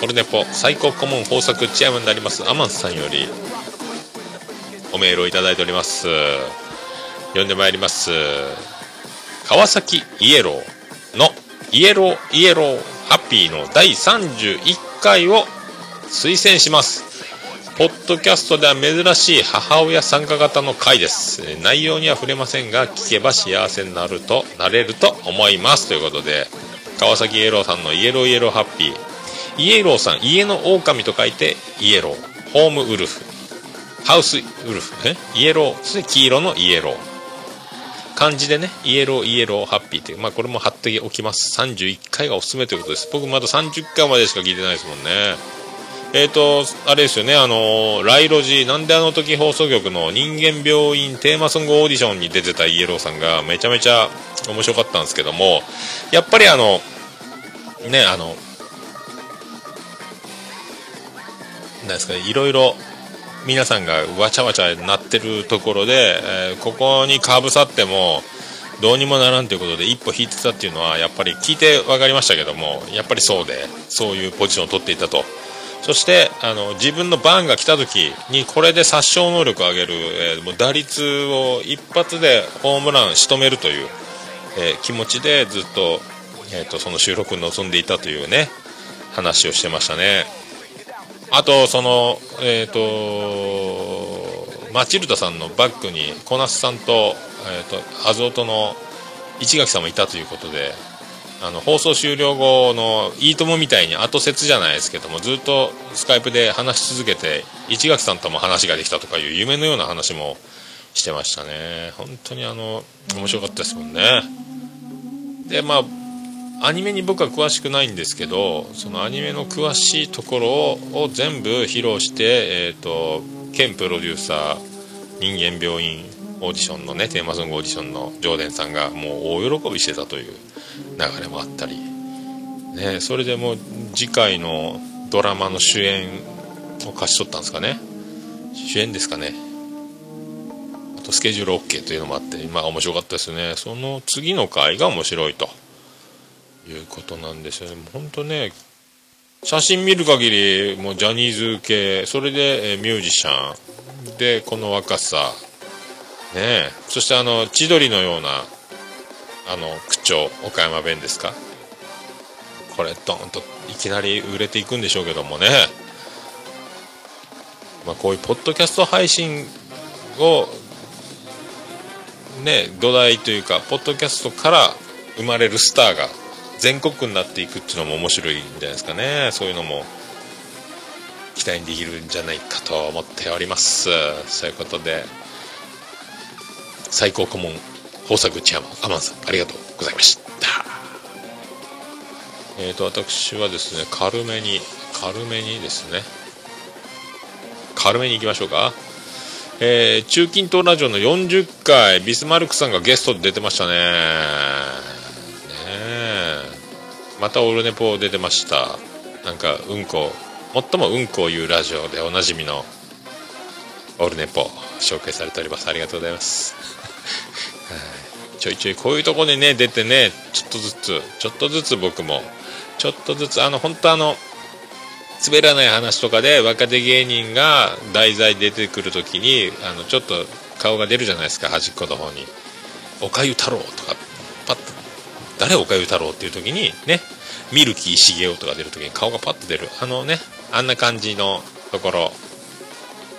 オルネポ最高顧問豊作チェアマンでありますアマンさんよりおメールをいただいております。読んでまいります。川崎イエローのイエローイエローハッピーの第31回を推薦します。ポッドキャストでは珍しい母親参加型の回です。内容には触れませんが、聞けば幸せになると、なれると思います。ということで、川崎イエローさんのイエローイエローハッピー。イエローさん、家の狼と書いて、イエロー。 Home wolf。House wolf。え？イエロー。そして黄色のイエロー。漢字でね、イエローイエローハッピーという、まあこれも貼っておきます。31回がおすすめということです。僕まだ30回までしか聞いてないですもんね。えーと、あれですよね、あのーライロジ、なんであの時放送局の人間病院テーマソングオーディションに出てたイエローさんがめちゃめちゃ面白かったんですけども、やっぱりあの、ね、あの、なんですかね、いろいろ皆さんがわちゃわちゃなってるところで、えーここにかぶさってもどうにもならんということで一歩引いてたっていうのはやっぱり聞いて分かりましたけどもやっぱりそうでそういうポジションを取っていたと。そしてあの自分の番が来た時にこれで殺傷能力を上げる、えーもう打率を一発でホームラン仕留めるという、えー気持ちでずっと,、えーとその収録に臨んでいたというね話をしてましたね。あと、その、えっ、と、マチルダさんのバックに、小夏さんと、えっ、と、アズオトの市垣さんもいたということで、あの、放送終了後の、いいともみたいに後説じゃないですけども、ずっとスカイプで話し続けて、市垣さんとも話ができたとかいう夢のような話もしてましたね。本当にあの、面白かったですもんね。で、まあ、アニメに僕は詳しくないんですけどそのアニメの詳しいところをを全部披露して、えー、と県プロデューサー人間病院オーディションのねテーマソングオーディションの上田さんがもう大喜びしてたという流れもあったり、ね、それでもう次回のドラマの主演を勝ち取ったんですかね。主演ですかね。あとスケジュール OK というのもあってまあ面白かったですね。その次の回が面白いと。いうことなんですよね。もう本当ね、写真見る限り、もうジャニーズ系、それで、ミュージシャン、で、この若さ、ね、そしてあの、千鳥のような、あの、口調、岡山弁ですか？これ、ドーンといきなり売れていくんでしょうけどもね。まあ、こういうポッドキャスト配信を、ね、土台というか、ポッドキャストから生まれるスターが全国区になっていくっていうのも面白いんじゃないですかねそういうのも期待できるんじゃないかと思っておりますそういうことで最高顧問豊作チアマンアマンさんありがとうございました。えーと私はですね軽めに軽めにですね。軽めにいきましょうか。えー中近東ラジオの40回ビスマルクさんがゲストで出てましたね。ねまたオルネポ出てました。なんかうんこ最もうんこを言うラジオでおなじみのオルネポ紹介されております。ありがとうございます。ちょいちょいこういうとこにね出てねちょっとずつちょっとずつ僕もちょっとずつあの本当あの滑らない話とかで若手芸人が題材出てくるときにあのちょっと顔が出るじゃないですか端っこの方に「おかゆ太郎」とかパッと「誰おかゆ太郎」っていう時にねミルキー茂雄とか出る時に顔がパッと出る。あのねあんな感じのところ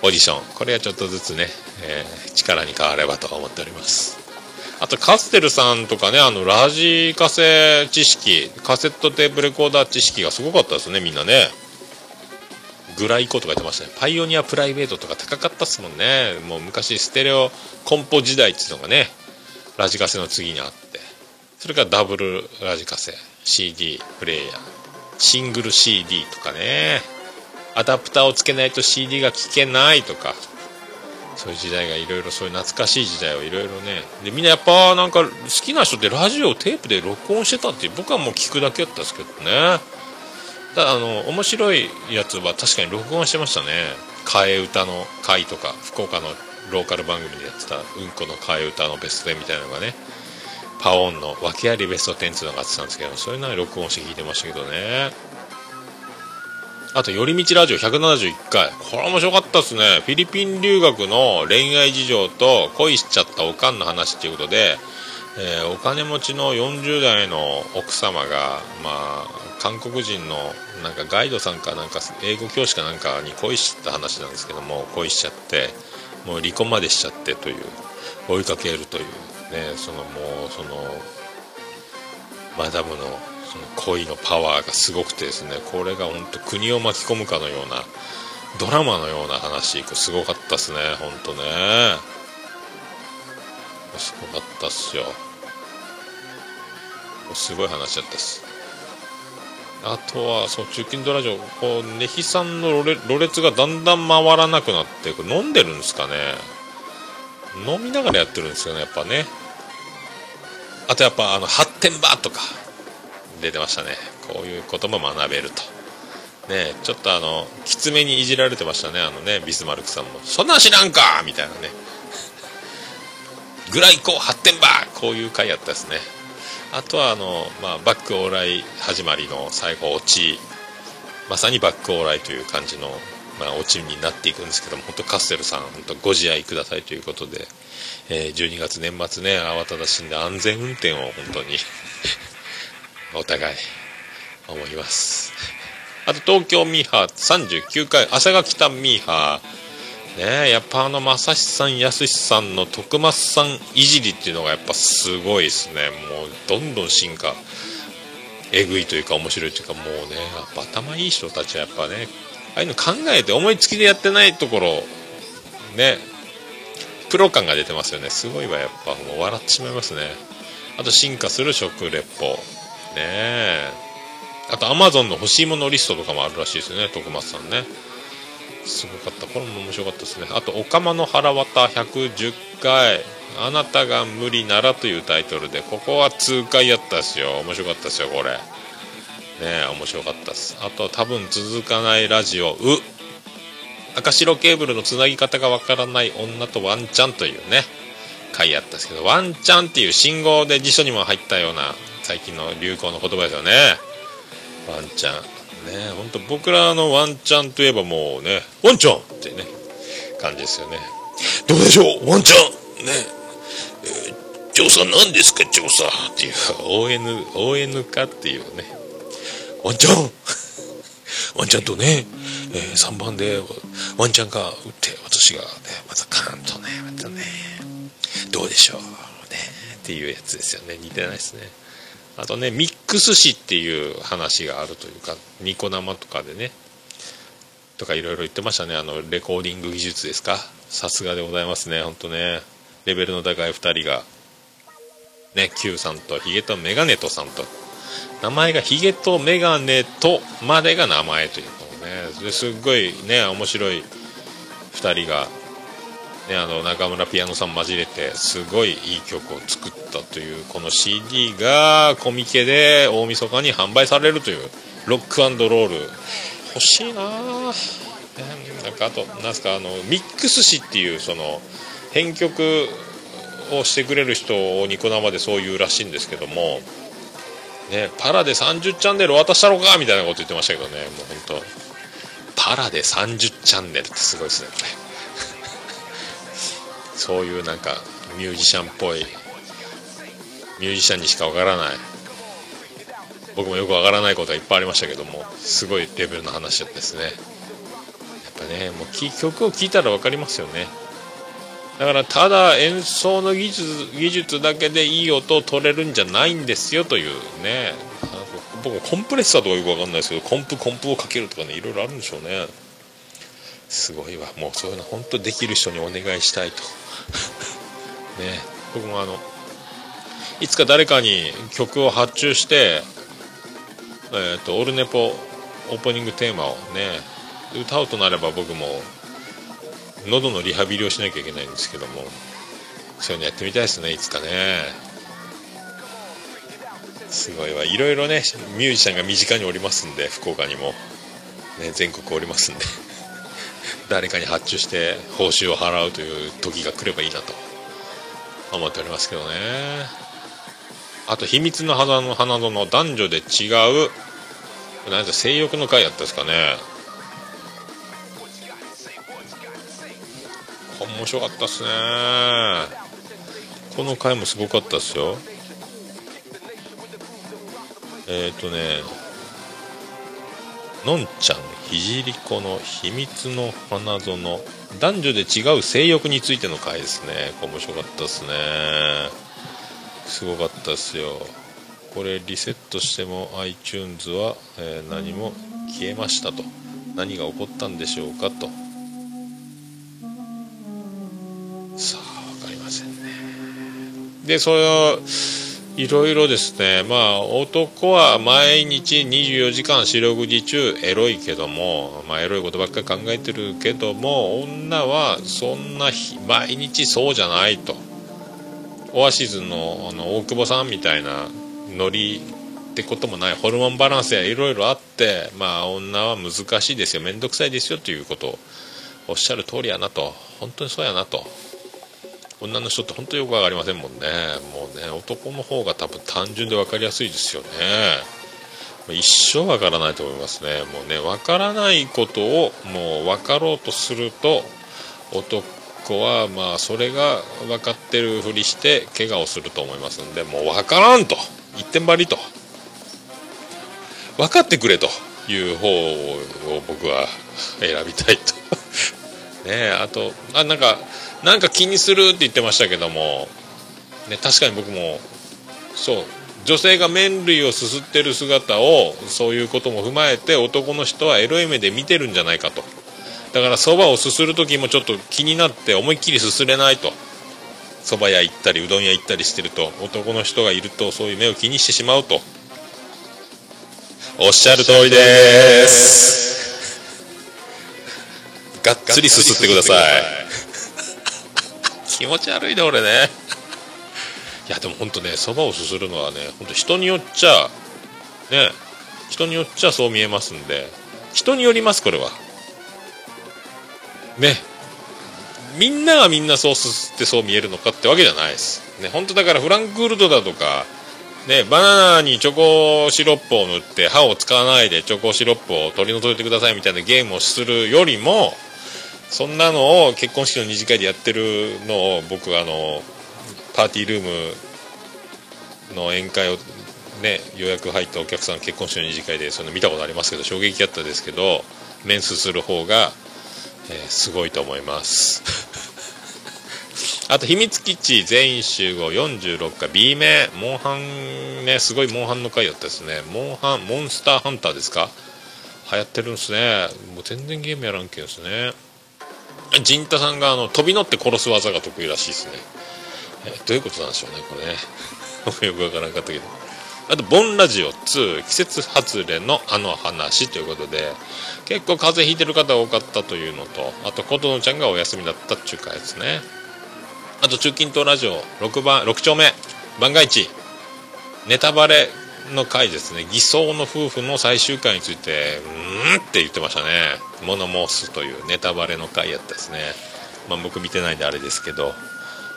オーディション。これはちょっとずつね、えー力に変わればと思っております。あとカステルさんとかねあのラジカセ知識カセットテープレコーダー知識がすごかったですねみんなね。グライコとか言ってましたね。パイオニアプライベートとか高かったっすもんね。もう昔ステレオコンポ時代っていうのがねラジカセの次にあって。それからダブルラジカセ CD プレイヤー。シングル CD とかね。アダプターをつけないと CD が聴けないとか。そういう時代がいろいろそういう懐かしい時代をいろいろね。でみんなやっぱなんか好きな人ってラジオテープで録音してたって僕はもう聞くだけだったんですけどね。ただあの面白いやつは確かに録音してましたね。替え歌の回とか福岡のローカル番組でやってたうんこの替え歌のベスト10みたいなのがね。パオンの訳ありベスト10っていうのがあってたんですけどそういうのは録音して聞いてましたけどね。あと、寄り道ラジオ171回。これ面白かったですね。フィリピン留学の恋愛事情と恋しちゃったおかんの話っていうことで、えーお金持ちの40代の奥様が、まあ、韓国人のなんかガイドさんかなんか英語教師かなんかに恋しちゃった話なんですけども恋しちゃってもう離婚までしちゃってという追いかけるというねそのもうそのマダムのその恋のパワーがすごくてですねこれが本当国を巻き込むかのようなドラマのような話すごかったですね本当ね。すごかったっすよ。すごい話だったっす。あとはそう中近東ラジオこうネヒさんのろれろれつがだんだん回らなくなってこれ飲んでるんですかね。飲みながらやってるんですよねやっぱね。あとやっぱあの発展場とか。出てましたね。こういうことも学べると。ねちょっとあのきつめにいじられてましたね。あのねビスマルクさんも「そんなん知らんか!」みたいなねぐらいこう発展場！こういう回やったですね。あとはあの、まあ、バックオーライ始まりの最後オチ。まさにバックオーライという感じの、まあ、オチになっていくんですけども本当カステルさん本当ご自愛くださいということで、え12月年末ね慌ただしいんで安全運転を本当にお互い思います。あと東京ミーハー39回朝が来たミーハー。ねえやっぱあの正志さんやすしさんの徳松さんいじりっていうのがやっぱすごいですね。もうどんどん進化えぐいというか面白いというかもうねやっぱ頭いい人たちはやっぱねああいうの考えて思いつきでやってないところねプロ感が出てますよね。すごいわやっぱ。もう笑ってしまいますね。あと進化する食レポ。ねえ。あとアマゾンの欲しいものリストとかもあるらしいですね徳松さんね。すごかった。これも面白かったですね。あと「おかまの腹渡110回。あなたが無理なら」というタイトルでここは痛快やったですよ。面白かったですよこれ。ねえ面白かったです。あと多分続かないラジオ「う」赤白ケーブルのつなぎ方がわからない女とワンチャンというね。回やったんですけどワンチャンっていう新語で辞書にも入ったような最近の流行の言葉ですよね。ワンチャン。ね本当僕らのワンチャンといえばもうねワンチャンってね感じですよね。どうでしょう？ワンちゃん。ねえ調査何ですか？調査っていう ON, ON かっていうね。ワンちゃん。ワンちゃんとね、えー3番でワンちゃんが打って私がねまたカーンとねまたねどうでしょう？ねっていうやつですよね。似てないですね。あとねミックス紙っていう話があるというかニコ生とかでねとかいろいろ言ってましたね。あのレコーディング技術ですか？さすがでございますね本当ね。レベルの高い2人が。ね Q さんとヒゲとメガネとさんと。名前がヒゲとメガネとまでが名前というのねすっごいね面白い2人がね、あの中村ピアノさん交えてすごいいい曲を作ったというこの CD がコミケで大晦日に販売されるというロックロール。欲しいな、なんかあとなんすかあのミックス誌っていうその編曲をしてくれる人をニコ生でそういうらしいんですけどもね、パラで30チャンネル渡したろかみたいなこと言ってましたけどねもう本当。パラで30チャンネルってすごいですねこれそういうなんかミュージシャンっぽいミュージシャンにしかわからない。僕もよくわからないことがいっぱいありましたけどもすごいレベルの話ですね。やっぱねもう曲を聴いたら分かりますよね。だからただ演奏の技術技術だけでいい音を取れるんじゃないんですよというね。あの僕コンプレッサーとかよく分かんないですけどコンプコンプをかけるとかねいろいろあるんでしょうね。すごいわ。もうそういうの本当できる人にお願いしたいと。ね僕もあのいつか誰かに曲を発注してえー、とオルネポオープニングテーマをね歌うとなれば僕も喉のリハビリをしなきゃいけないんですけどもそういうのやってみたいですねいつかね。すごいわ。いろいろねミュージシャンが身近におりますんで福岡にも、ね、全国おりますんで。誰かに発注して報酬を払うという時が来ればいいなと思っておりますけどね。あと秘密の花の花園男女で違う何か性欲の会やったですかね。面白かったっすね。この回もすごかったっすよ。えっ、ー、とねのんちゃん。ひじりこの秘密の花園。男女で違う性欲についての回ですね。面白かったっすね。すごかったっすよ。これリセットしても iTunes は、えー何も消えましたと。何が起こったんでしょうかと。さあ分かりませんね。でそれをいろいろですね。まあ男は毎日24時間四六時中エロいけどもまあエロいことばっかり考えてるけども女はそんな毎日そうじゃないと。オアシズのあの大久保さんみたいなノリってこともないホルモンバランスやいろいろあってまあ女は難しいですよ面倒くさいですよということをおっしゃる通りやなと。本当にそうやなと。女の人って本当によく分かりませんもんね。もうね男の方が多分単純で分かりやすいですよね。一生分からないと思いますね。もうね分からないことをもう分かろうとすると男はまあそれが分かってるふりして怪我をすると思いますんでもう分からんと。一点張りと。分かってくれと。いう方を僕は選びたいと。ねあとあなんかなんか気にするって言ってましたけども、ね、確かに僕もそう女性が麺類をすすってる姿をそういうことも踏まえて男の人はエロい目で見てるんじゃないかと。だからそばをすする時もちょっと気になって思いっきりすすれないと。そば屋行ったりうどん屋行ったりしてると男の人がいるとそういう目を気にしてしまうと。おっしゃる通りです。がっつりすすってください。気持ち悪いね俺ね。いやでも本当ねそばをすするのはね本当人によっちゃね人によっちゃそう見えますんで人によりますこれは。ね。みんながみんなそうすすってそう見えるのかってわけじゃないです。ね本当だからフランクフルトだとかね、バナナにチョコシロップを塗って歯を使わないでチョコシロップを取り除いてくださいみたいなゲームをするよりもそんなのを結婚式の二次会でやってるのを僕あのパーティールームの宴会をね予約入ったお客さん結婚式の二次会でその見たことありますけど衝撃やったですけどメンスする方が、えーすごいと思います。あと秘密基地全員集合46回 B 名モンハンねすごいモンハンの回だったですね。モンハンモンスターハンターですか？流行ってるんですね。もう全然ゲームやらんけんですね。陣太さんがあの飛び乗って殺す技が得意らしいですね。えどういうことなんでしょうねこれね。よくわからんかったけど。あと、ボンラジオ2、季節外れのあの話ということで、結構風邪ひいてる方が多かったというのと、あと、琴乃ちゃんがお休みだったっていう回ですね。あと、中近東ラジオ6番、6丁目、番外地、ネタバレの回ですね、偽装の夫婦の最終回について、うんって言ってましたね。物申すというネタバレの回やったですね。まあ僕見てないんであれですけど、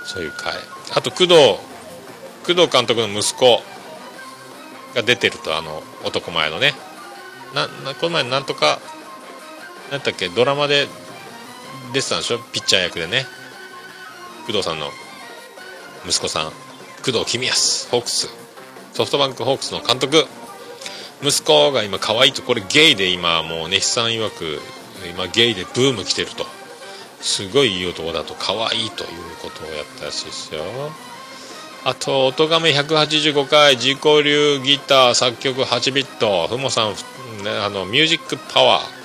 そういう回。あと、工藤、工藤監督の息子が出てると、あの、男前のね。な、なこの前なんとか、なんだっけ、ドラマで出てたんでしょ？ピッチャー役でね。工藤さんの息子さん、工藤公康、ホークス。ソフトバンクホークスの監督。息子が今可愛いとこれゲイで今もうねさん曰く今ゲイでブーム来てると。すごいいい男だと可愛いということをやったらしいですよ。あと音亀185回自己流ギター作曲8ビット。ふもさん、あのミュージックパワー。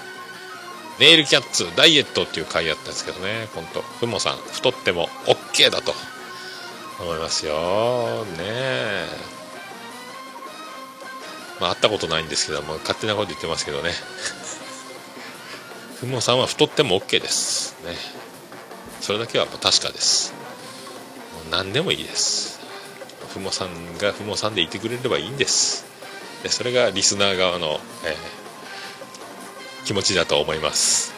ネイルキャッツダイエットっていう回やったんですけどね本当ふもさん太っても OK だと思いますよ。ねえ。まあ、会ったことないんですけども勝手なこと言ってますけどね。ふもさんは太っても OK です。ね。それだけは確かです。何でもいいです。ふもさんがふもさんでいてくれればいいんです。でそれがリスナー側の、えー、気持ちだと思います。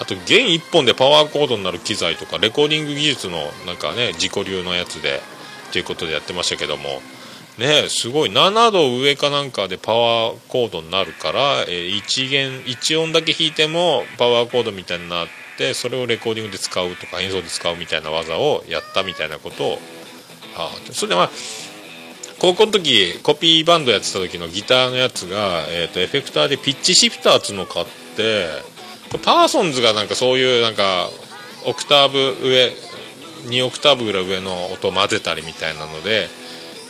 あと弦1本でパワーコードになる機材とかレコーディング技術のなんかね自己流のやつでということでやってましたけどもねすごい。7度上かなんかでパワーコードになるから、えー、1弦1音だけ弾いてもパワーコードみたいになってそれをレコーディングで使うとか演奏で使うみたいな技をやったみたいなことをあそれでまあ高校の時コピーバンドやってた時のギターのやつが、えーと、エフェクターでピッチシフターっつうの買ってパーソンズがなんかそういうなんかオクターブ上2オクターブぐらい上の音を混ぜたりみたいなので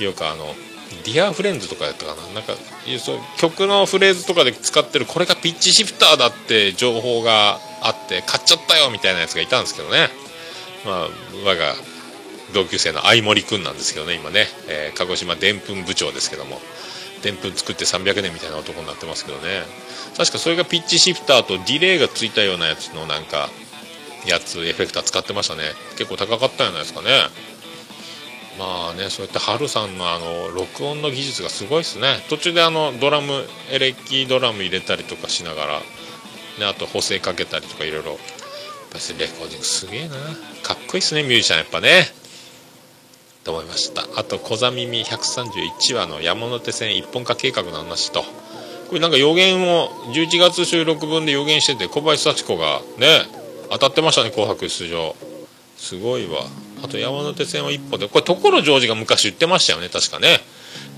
いうかあの Dear Friends とかやったかな？なんかそう曲のフレーズとかで使ってるこれがピッチシフターだって情報があって買っちゃったよみたいなやつがいたんですけどね。まあ我が同級生の相森くんなんですけどね今ね、えー、鹿児島でんぷん部長ですけども。でんぷん作って300年みたいな男になってますけどね。確かそれがピッチシフターとディレイがついたようなやつのなんかやつエフェクター使ってましたね。結構高かったんじゃないですかね。まあねそうやってハルさんのあの録音の技術がすごいですね。途中であのドラムエレキドラム入れたりとかしながら、ね、あと補正かけたりとかいろいろレコーディングすげえな。かっこいいっすねミュージシャンやっぱね。と思いました。あと「小座耳131話」の山手線一本化計画の話と。これなんか予言を11月収録分で予言してて小林幸子がね当たってましたね「紅白」出場。すごいわ。あと山手線は1本でこれ所ジョージが昔言ってましたよね確かね。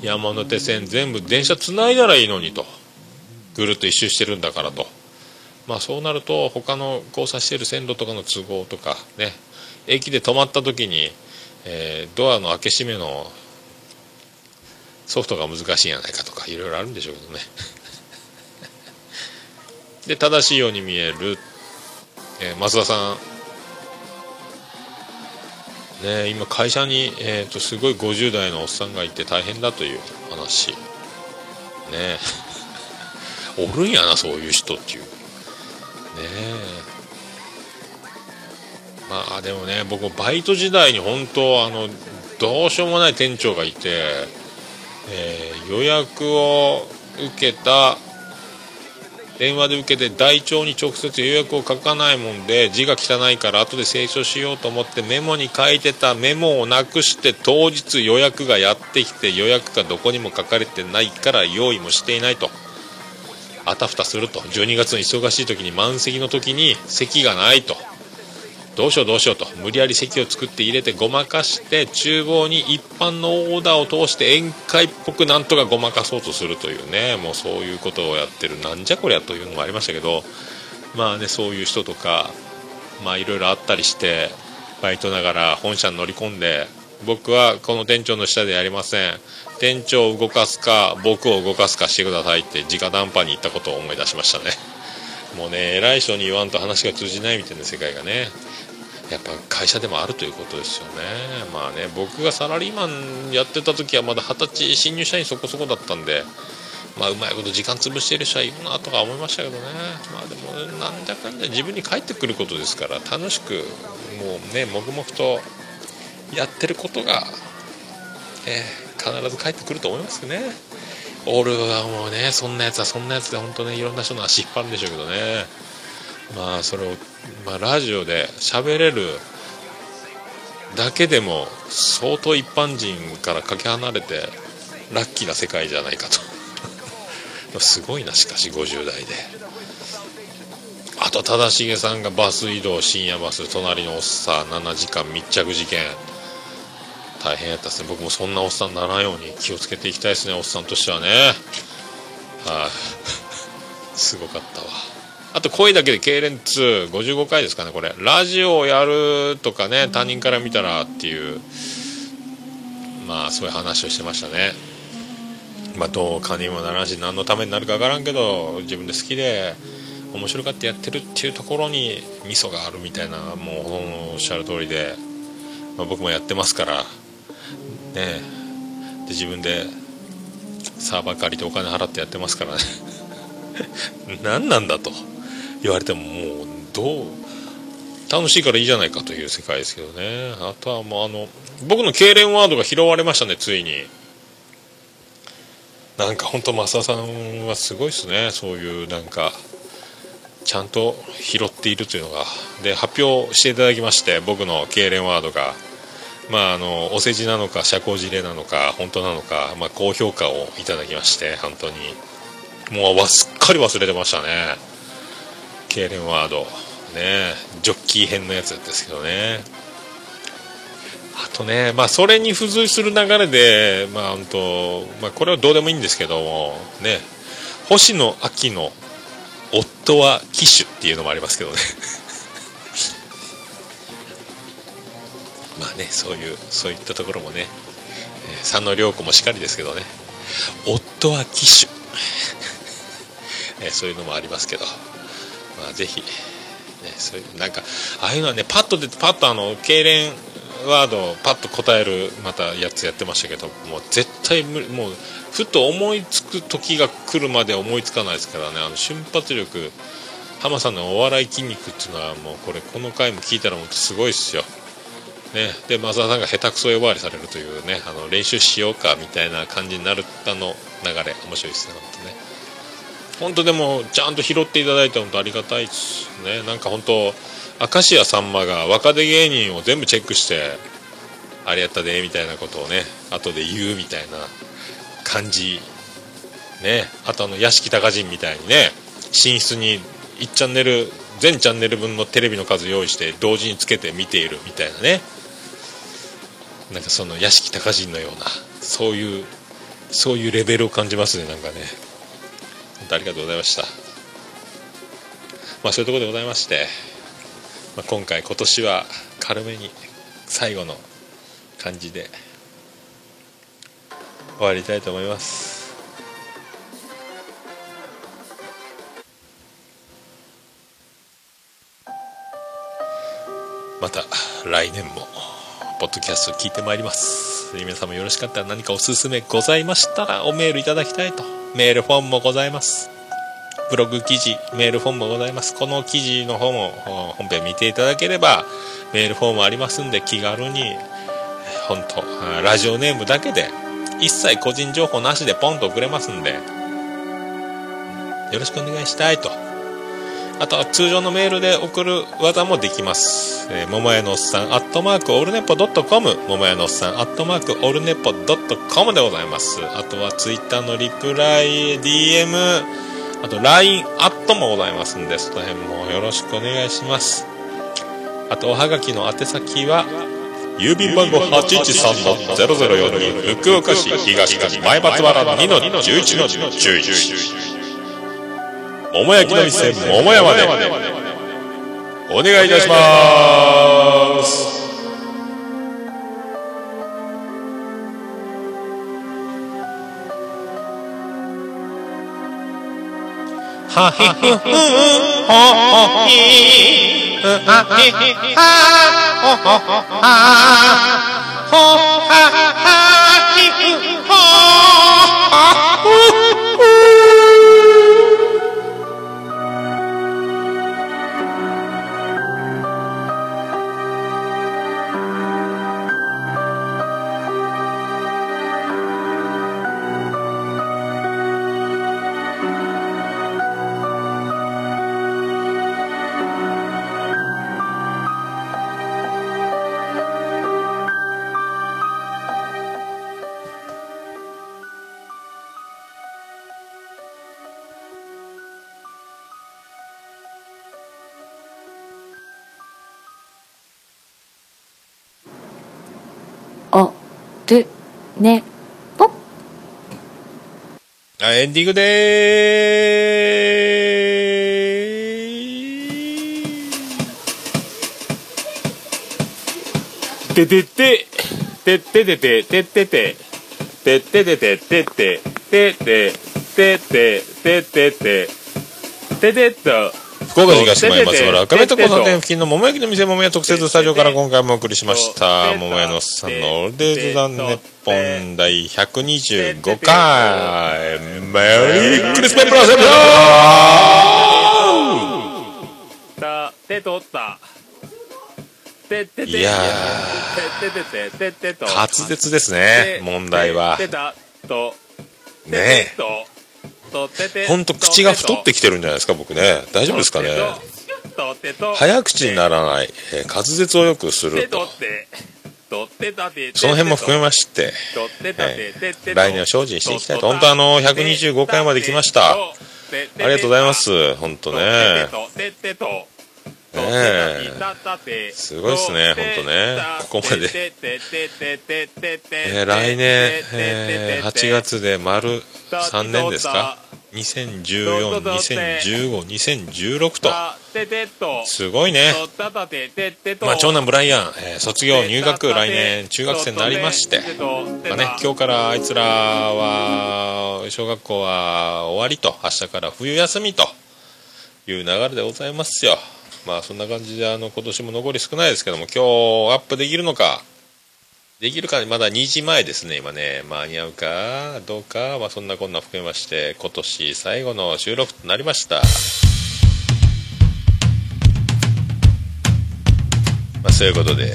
山手線全部電車つないだらいいのにと。ぐるっと一周してるんだからと。まあそうなると他の交差してる線路とかの都合とかね。駅で止まった時に、えー、ドアの開け閉めのソフトが難しいんやないかとかいろいろあるんでしょうけどね。で正しいように見える、えー、増田さんね、今会社に、えーと、すごい50代のおっさんがいて大変だという話。ね。おるんやなそういう人っていう。ね。まあでもね僕バイト時代に本当あのどうしようもない店長がいて、えー、予約を受けた電話で受けて台帳に直接予約を書かないもんで字が汚いから後で清書しようと思ってメモに書いてたメモをなくして当日予約がやってきて予約がどこにも書かれてないから用意もしていないと。あたふたすると。12月の忙しい時に満席の時に席がないと。どうしようどうしようと。無理やり席を作って入れてごまかして厨房に一般のオーダーを通して宴会っぽくなんとかごまかそうとするというね。もうそういうことをやってる。なんじゃこりゃというのもありましたけど。まあねそういう人とかまあいろいろあったりしてバイトながら本社に乗り込んで僕はこの店長の下でやりません。店長を動かすか僕を動かすかしてくださいって直談判に行ったことを思い出しましたね。もうね偉い人に言わんと話が通じないみたいな世界がね。やっぱ会社でもあるということですよね。まあね僕がサラリーマンやってた時はまだ二十歳新入社員そこそこだったんでまあうまいこと時間潰してる人はいるなとか思いましたけどね。まあでもなんだかんだ自分に返ってくることですから楽しくもうね黙々とやってることが、えー必ず返ってくると思いますけどね俺はもうねそんなやつはそんなやつで本当ねいろんな人の足引っ張るんでしょうけどね。まあそれを、まあ、ラジオで喋れるだけでも相当一般人からかけ離れてラッキーな世界じゃないかと。すごいなしかし50代で。あと忠重さんがバス移動深夜バス隣のおっさん7時間密着事件。大変やったですね。僕もそんなおっさんにならんように気をつけていきたいですねおっさんとしてはね。はい、すごかったわ。あと声だけで痙攣255回ですかねこれ。ラジオをやるとかね他人から見たらっていうまあそういう話をしてましたね。まあどうかにもならんし何のためになるか分からんけど自分で好きで面白がってやってるっていうところに味噌があるみたいなもうおっしゃる通りで、まあ、僕もやってますからねで自分でサーバー借りてお金払ってやってますからね。何なんだと。言われてももうどう楽しいからいいじゃないかという世界ですけどね。あとはもうあの僕の痙攣ワードが拾われましたねついに。なんか本当増田さんはすごいですね。そういうなんかちゃんと拾っているというのが。で発表していただきまして僕の痙攣ワードが。まああのお世辞なのか社交辞令なのか本当なのか、まあ、高評価をいただきまして本当に。もうすっかり忘れてましたね。痙攣ワード。ねジョッキー編のやつですけどね。あとね、まあ、それに付随する流れで、まあ本当まあ、これはどうでもいいんですけども、ね、星野秋の夫は騎手っていうのもありますけどね。まあねそういうそういったところもね、えー佐野涼子もしかりですけどね。夫は騎手、えそういうのもありますけど、まあ、ぜひ、ね、そういうなんかああいうのはねパッと出てパッとあの痙攣ワードをパッと答えるまたやつやってましたけどもう絶対無理もうふと思いつく時が来るまで思いつかないですからね。あの瞬発力浜さんのお笑い筋肉っていうのはもうこれこの回も聞いたら本当すごいですよ。ね、で増田さんが下手くそ呼ばわりされるというねあの練習しようかみたいな感じになるあの流れ面白いですね本当ね。本当でもちゃんと拾っていただいて本当ありがたいですね。なんか本当明石家さんまが若手芸人を全部チェックしてあれやったでみたいなことをね後で言うみたいな感じ。ね。あとあの屋敷隆人みたいにね寝室に1チャンネル全チャンネル分のテレビの数用意して同時につけて見ているみたいなね。なんかその屋敷隆人のようなそういうそういうレベルを感じますねなんかね。本当ありがとうございました。まあそういうところでございまして、まあ、今回今年は軽めに最後の感じで終わりたいと思います。また来年もポッドキャスト聞いてまいります。皆様よろしかったら何かおすすめございましたらおメールいただきたいとメールフォームもございます。ブログ記事メールフォームもございます。この記事の方も本編見ていただければメールフォームありますんで気軽に本当ラジオネームだけで一切個人情報なしでポンと送れますんでよろしくお願いしたいとあとは通常のメールで送る技もできます。えー、桃屋のおっさん、アットマークオルネポドットコム、桃屋のおっさん、アットマークオルネポドットコムでございます。あとはツイッターのリプライ、DM、あと LINE アットもございますんで、その辺もよろしくお願いします。あと、おはがきの宛先は、郵便番号813-0042福岡市東区前松原2-11-11桃焼きの店桃山で。お願いいたします。はひふふほほひお、ね、ぽ。あエンディングでーててて、てっててて、てってて、てててて、てて、てて、てて、て。てて、て。てっと、福岡市東前松原赤目と交差点付近の桃焼きの店桃屋特設スタジオから今回もお送りしました桃屋のさんのオールデイズ・ザ・ネッポン第125回メリークリスマスプレゼントた、てとった。いやてっててて、てってと。滑舌ですね問題はねえ。と、てて、ほんと口が太ってきてるんじゃないですか僕ね。大丈夫ですかね。早口にならない、えー滑舌をよくすてるとその辺も含めまして。とってたて、てってと来年は精進していきたいと。本当あの125回まで来ました。ありがとうございます。本当ねえすごいっすね。ほんとね。ここまで。えー来年、えー8月で丸3年ですか？2014、2015、2016と。すごいね。まあ長男ブライアン、えー卒業入学来年中学生になりまして。まあね、今日からあいつらは小学校は終わりと。明日から冬休みという流れでございますよまあそんな感じであの今年も残り少ないですけども今日アップできるのかできるかまだ2時前ですね今ね。間に合うかどうか、まあ、そんなこんな含めまして今年最後の収録となりました。まあそういうことで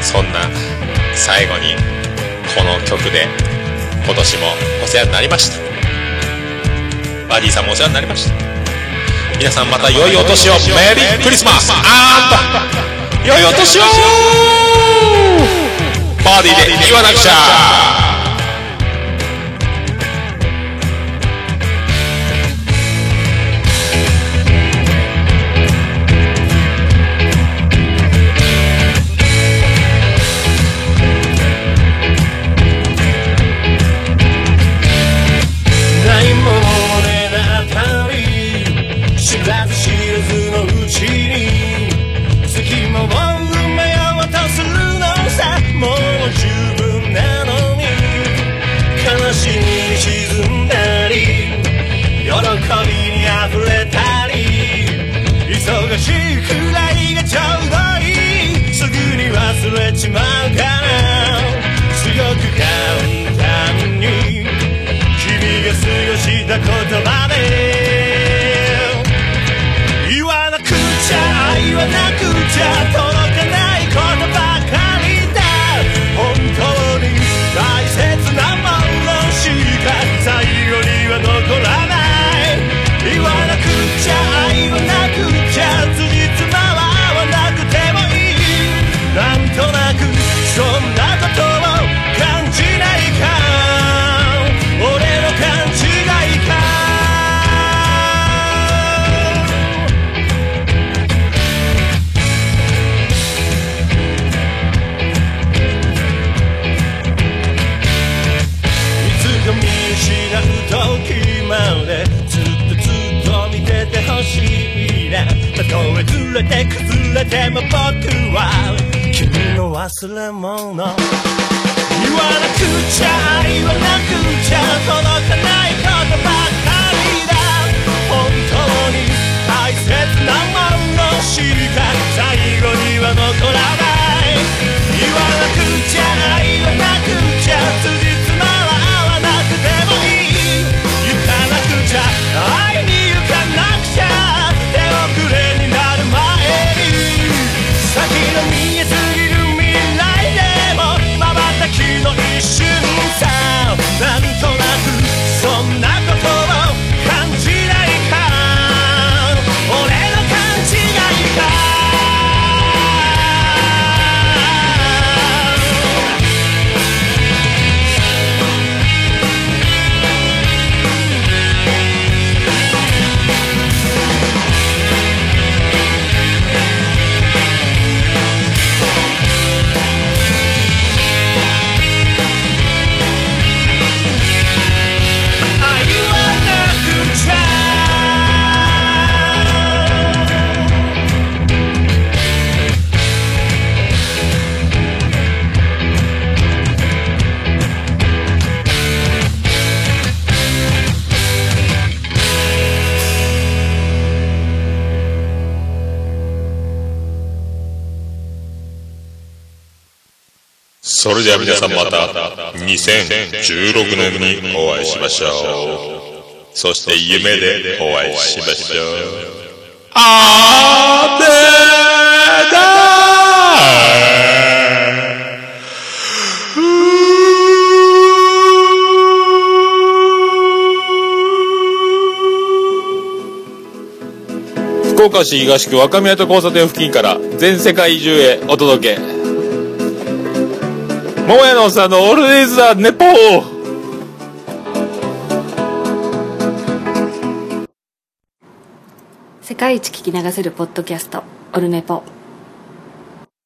そんな最後にこの曲で今年もお世話になりました。バディさんもお世話になりました。皆さんまた良いお年をメリークリスマスアンド良いお年をバディで言わなくちゃ忘れ物。言わなくちゃ言わなくちゃ届かないことばかりだ。本当に大切なものしか最後には残らない。言わなくちゃ言わなくちゃ瞬さなんとそれでは皆さんまた2016年にお会いしましょう。そして夢でお会いしましょう。あーでだ福岡市東区若宮と交差点付近から全世界中へお届け桃屋のおっさんのオールデイズ・ザ・ネポー。世界一聞き流せるポッドキャストオルネポ。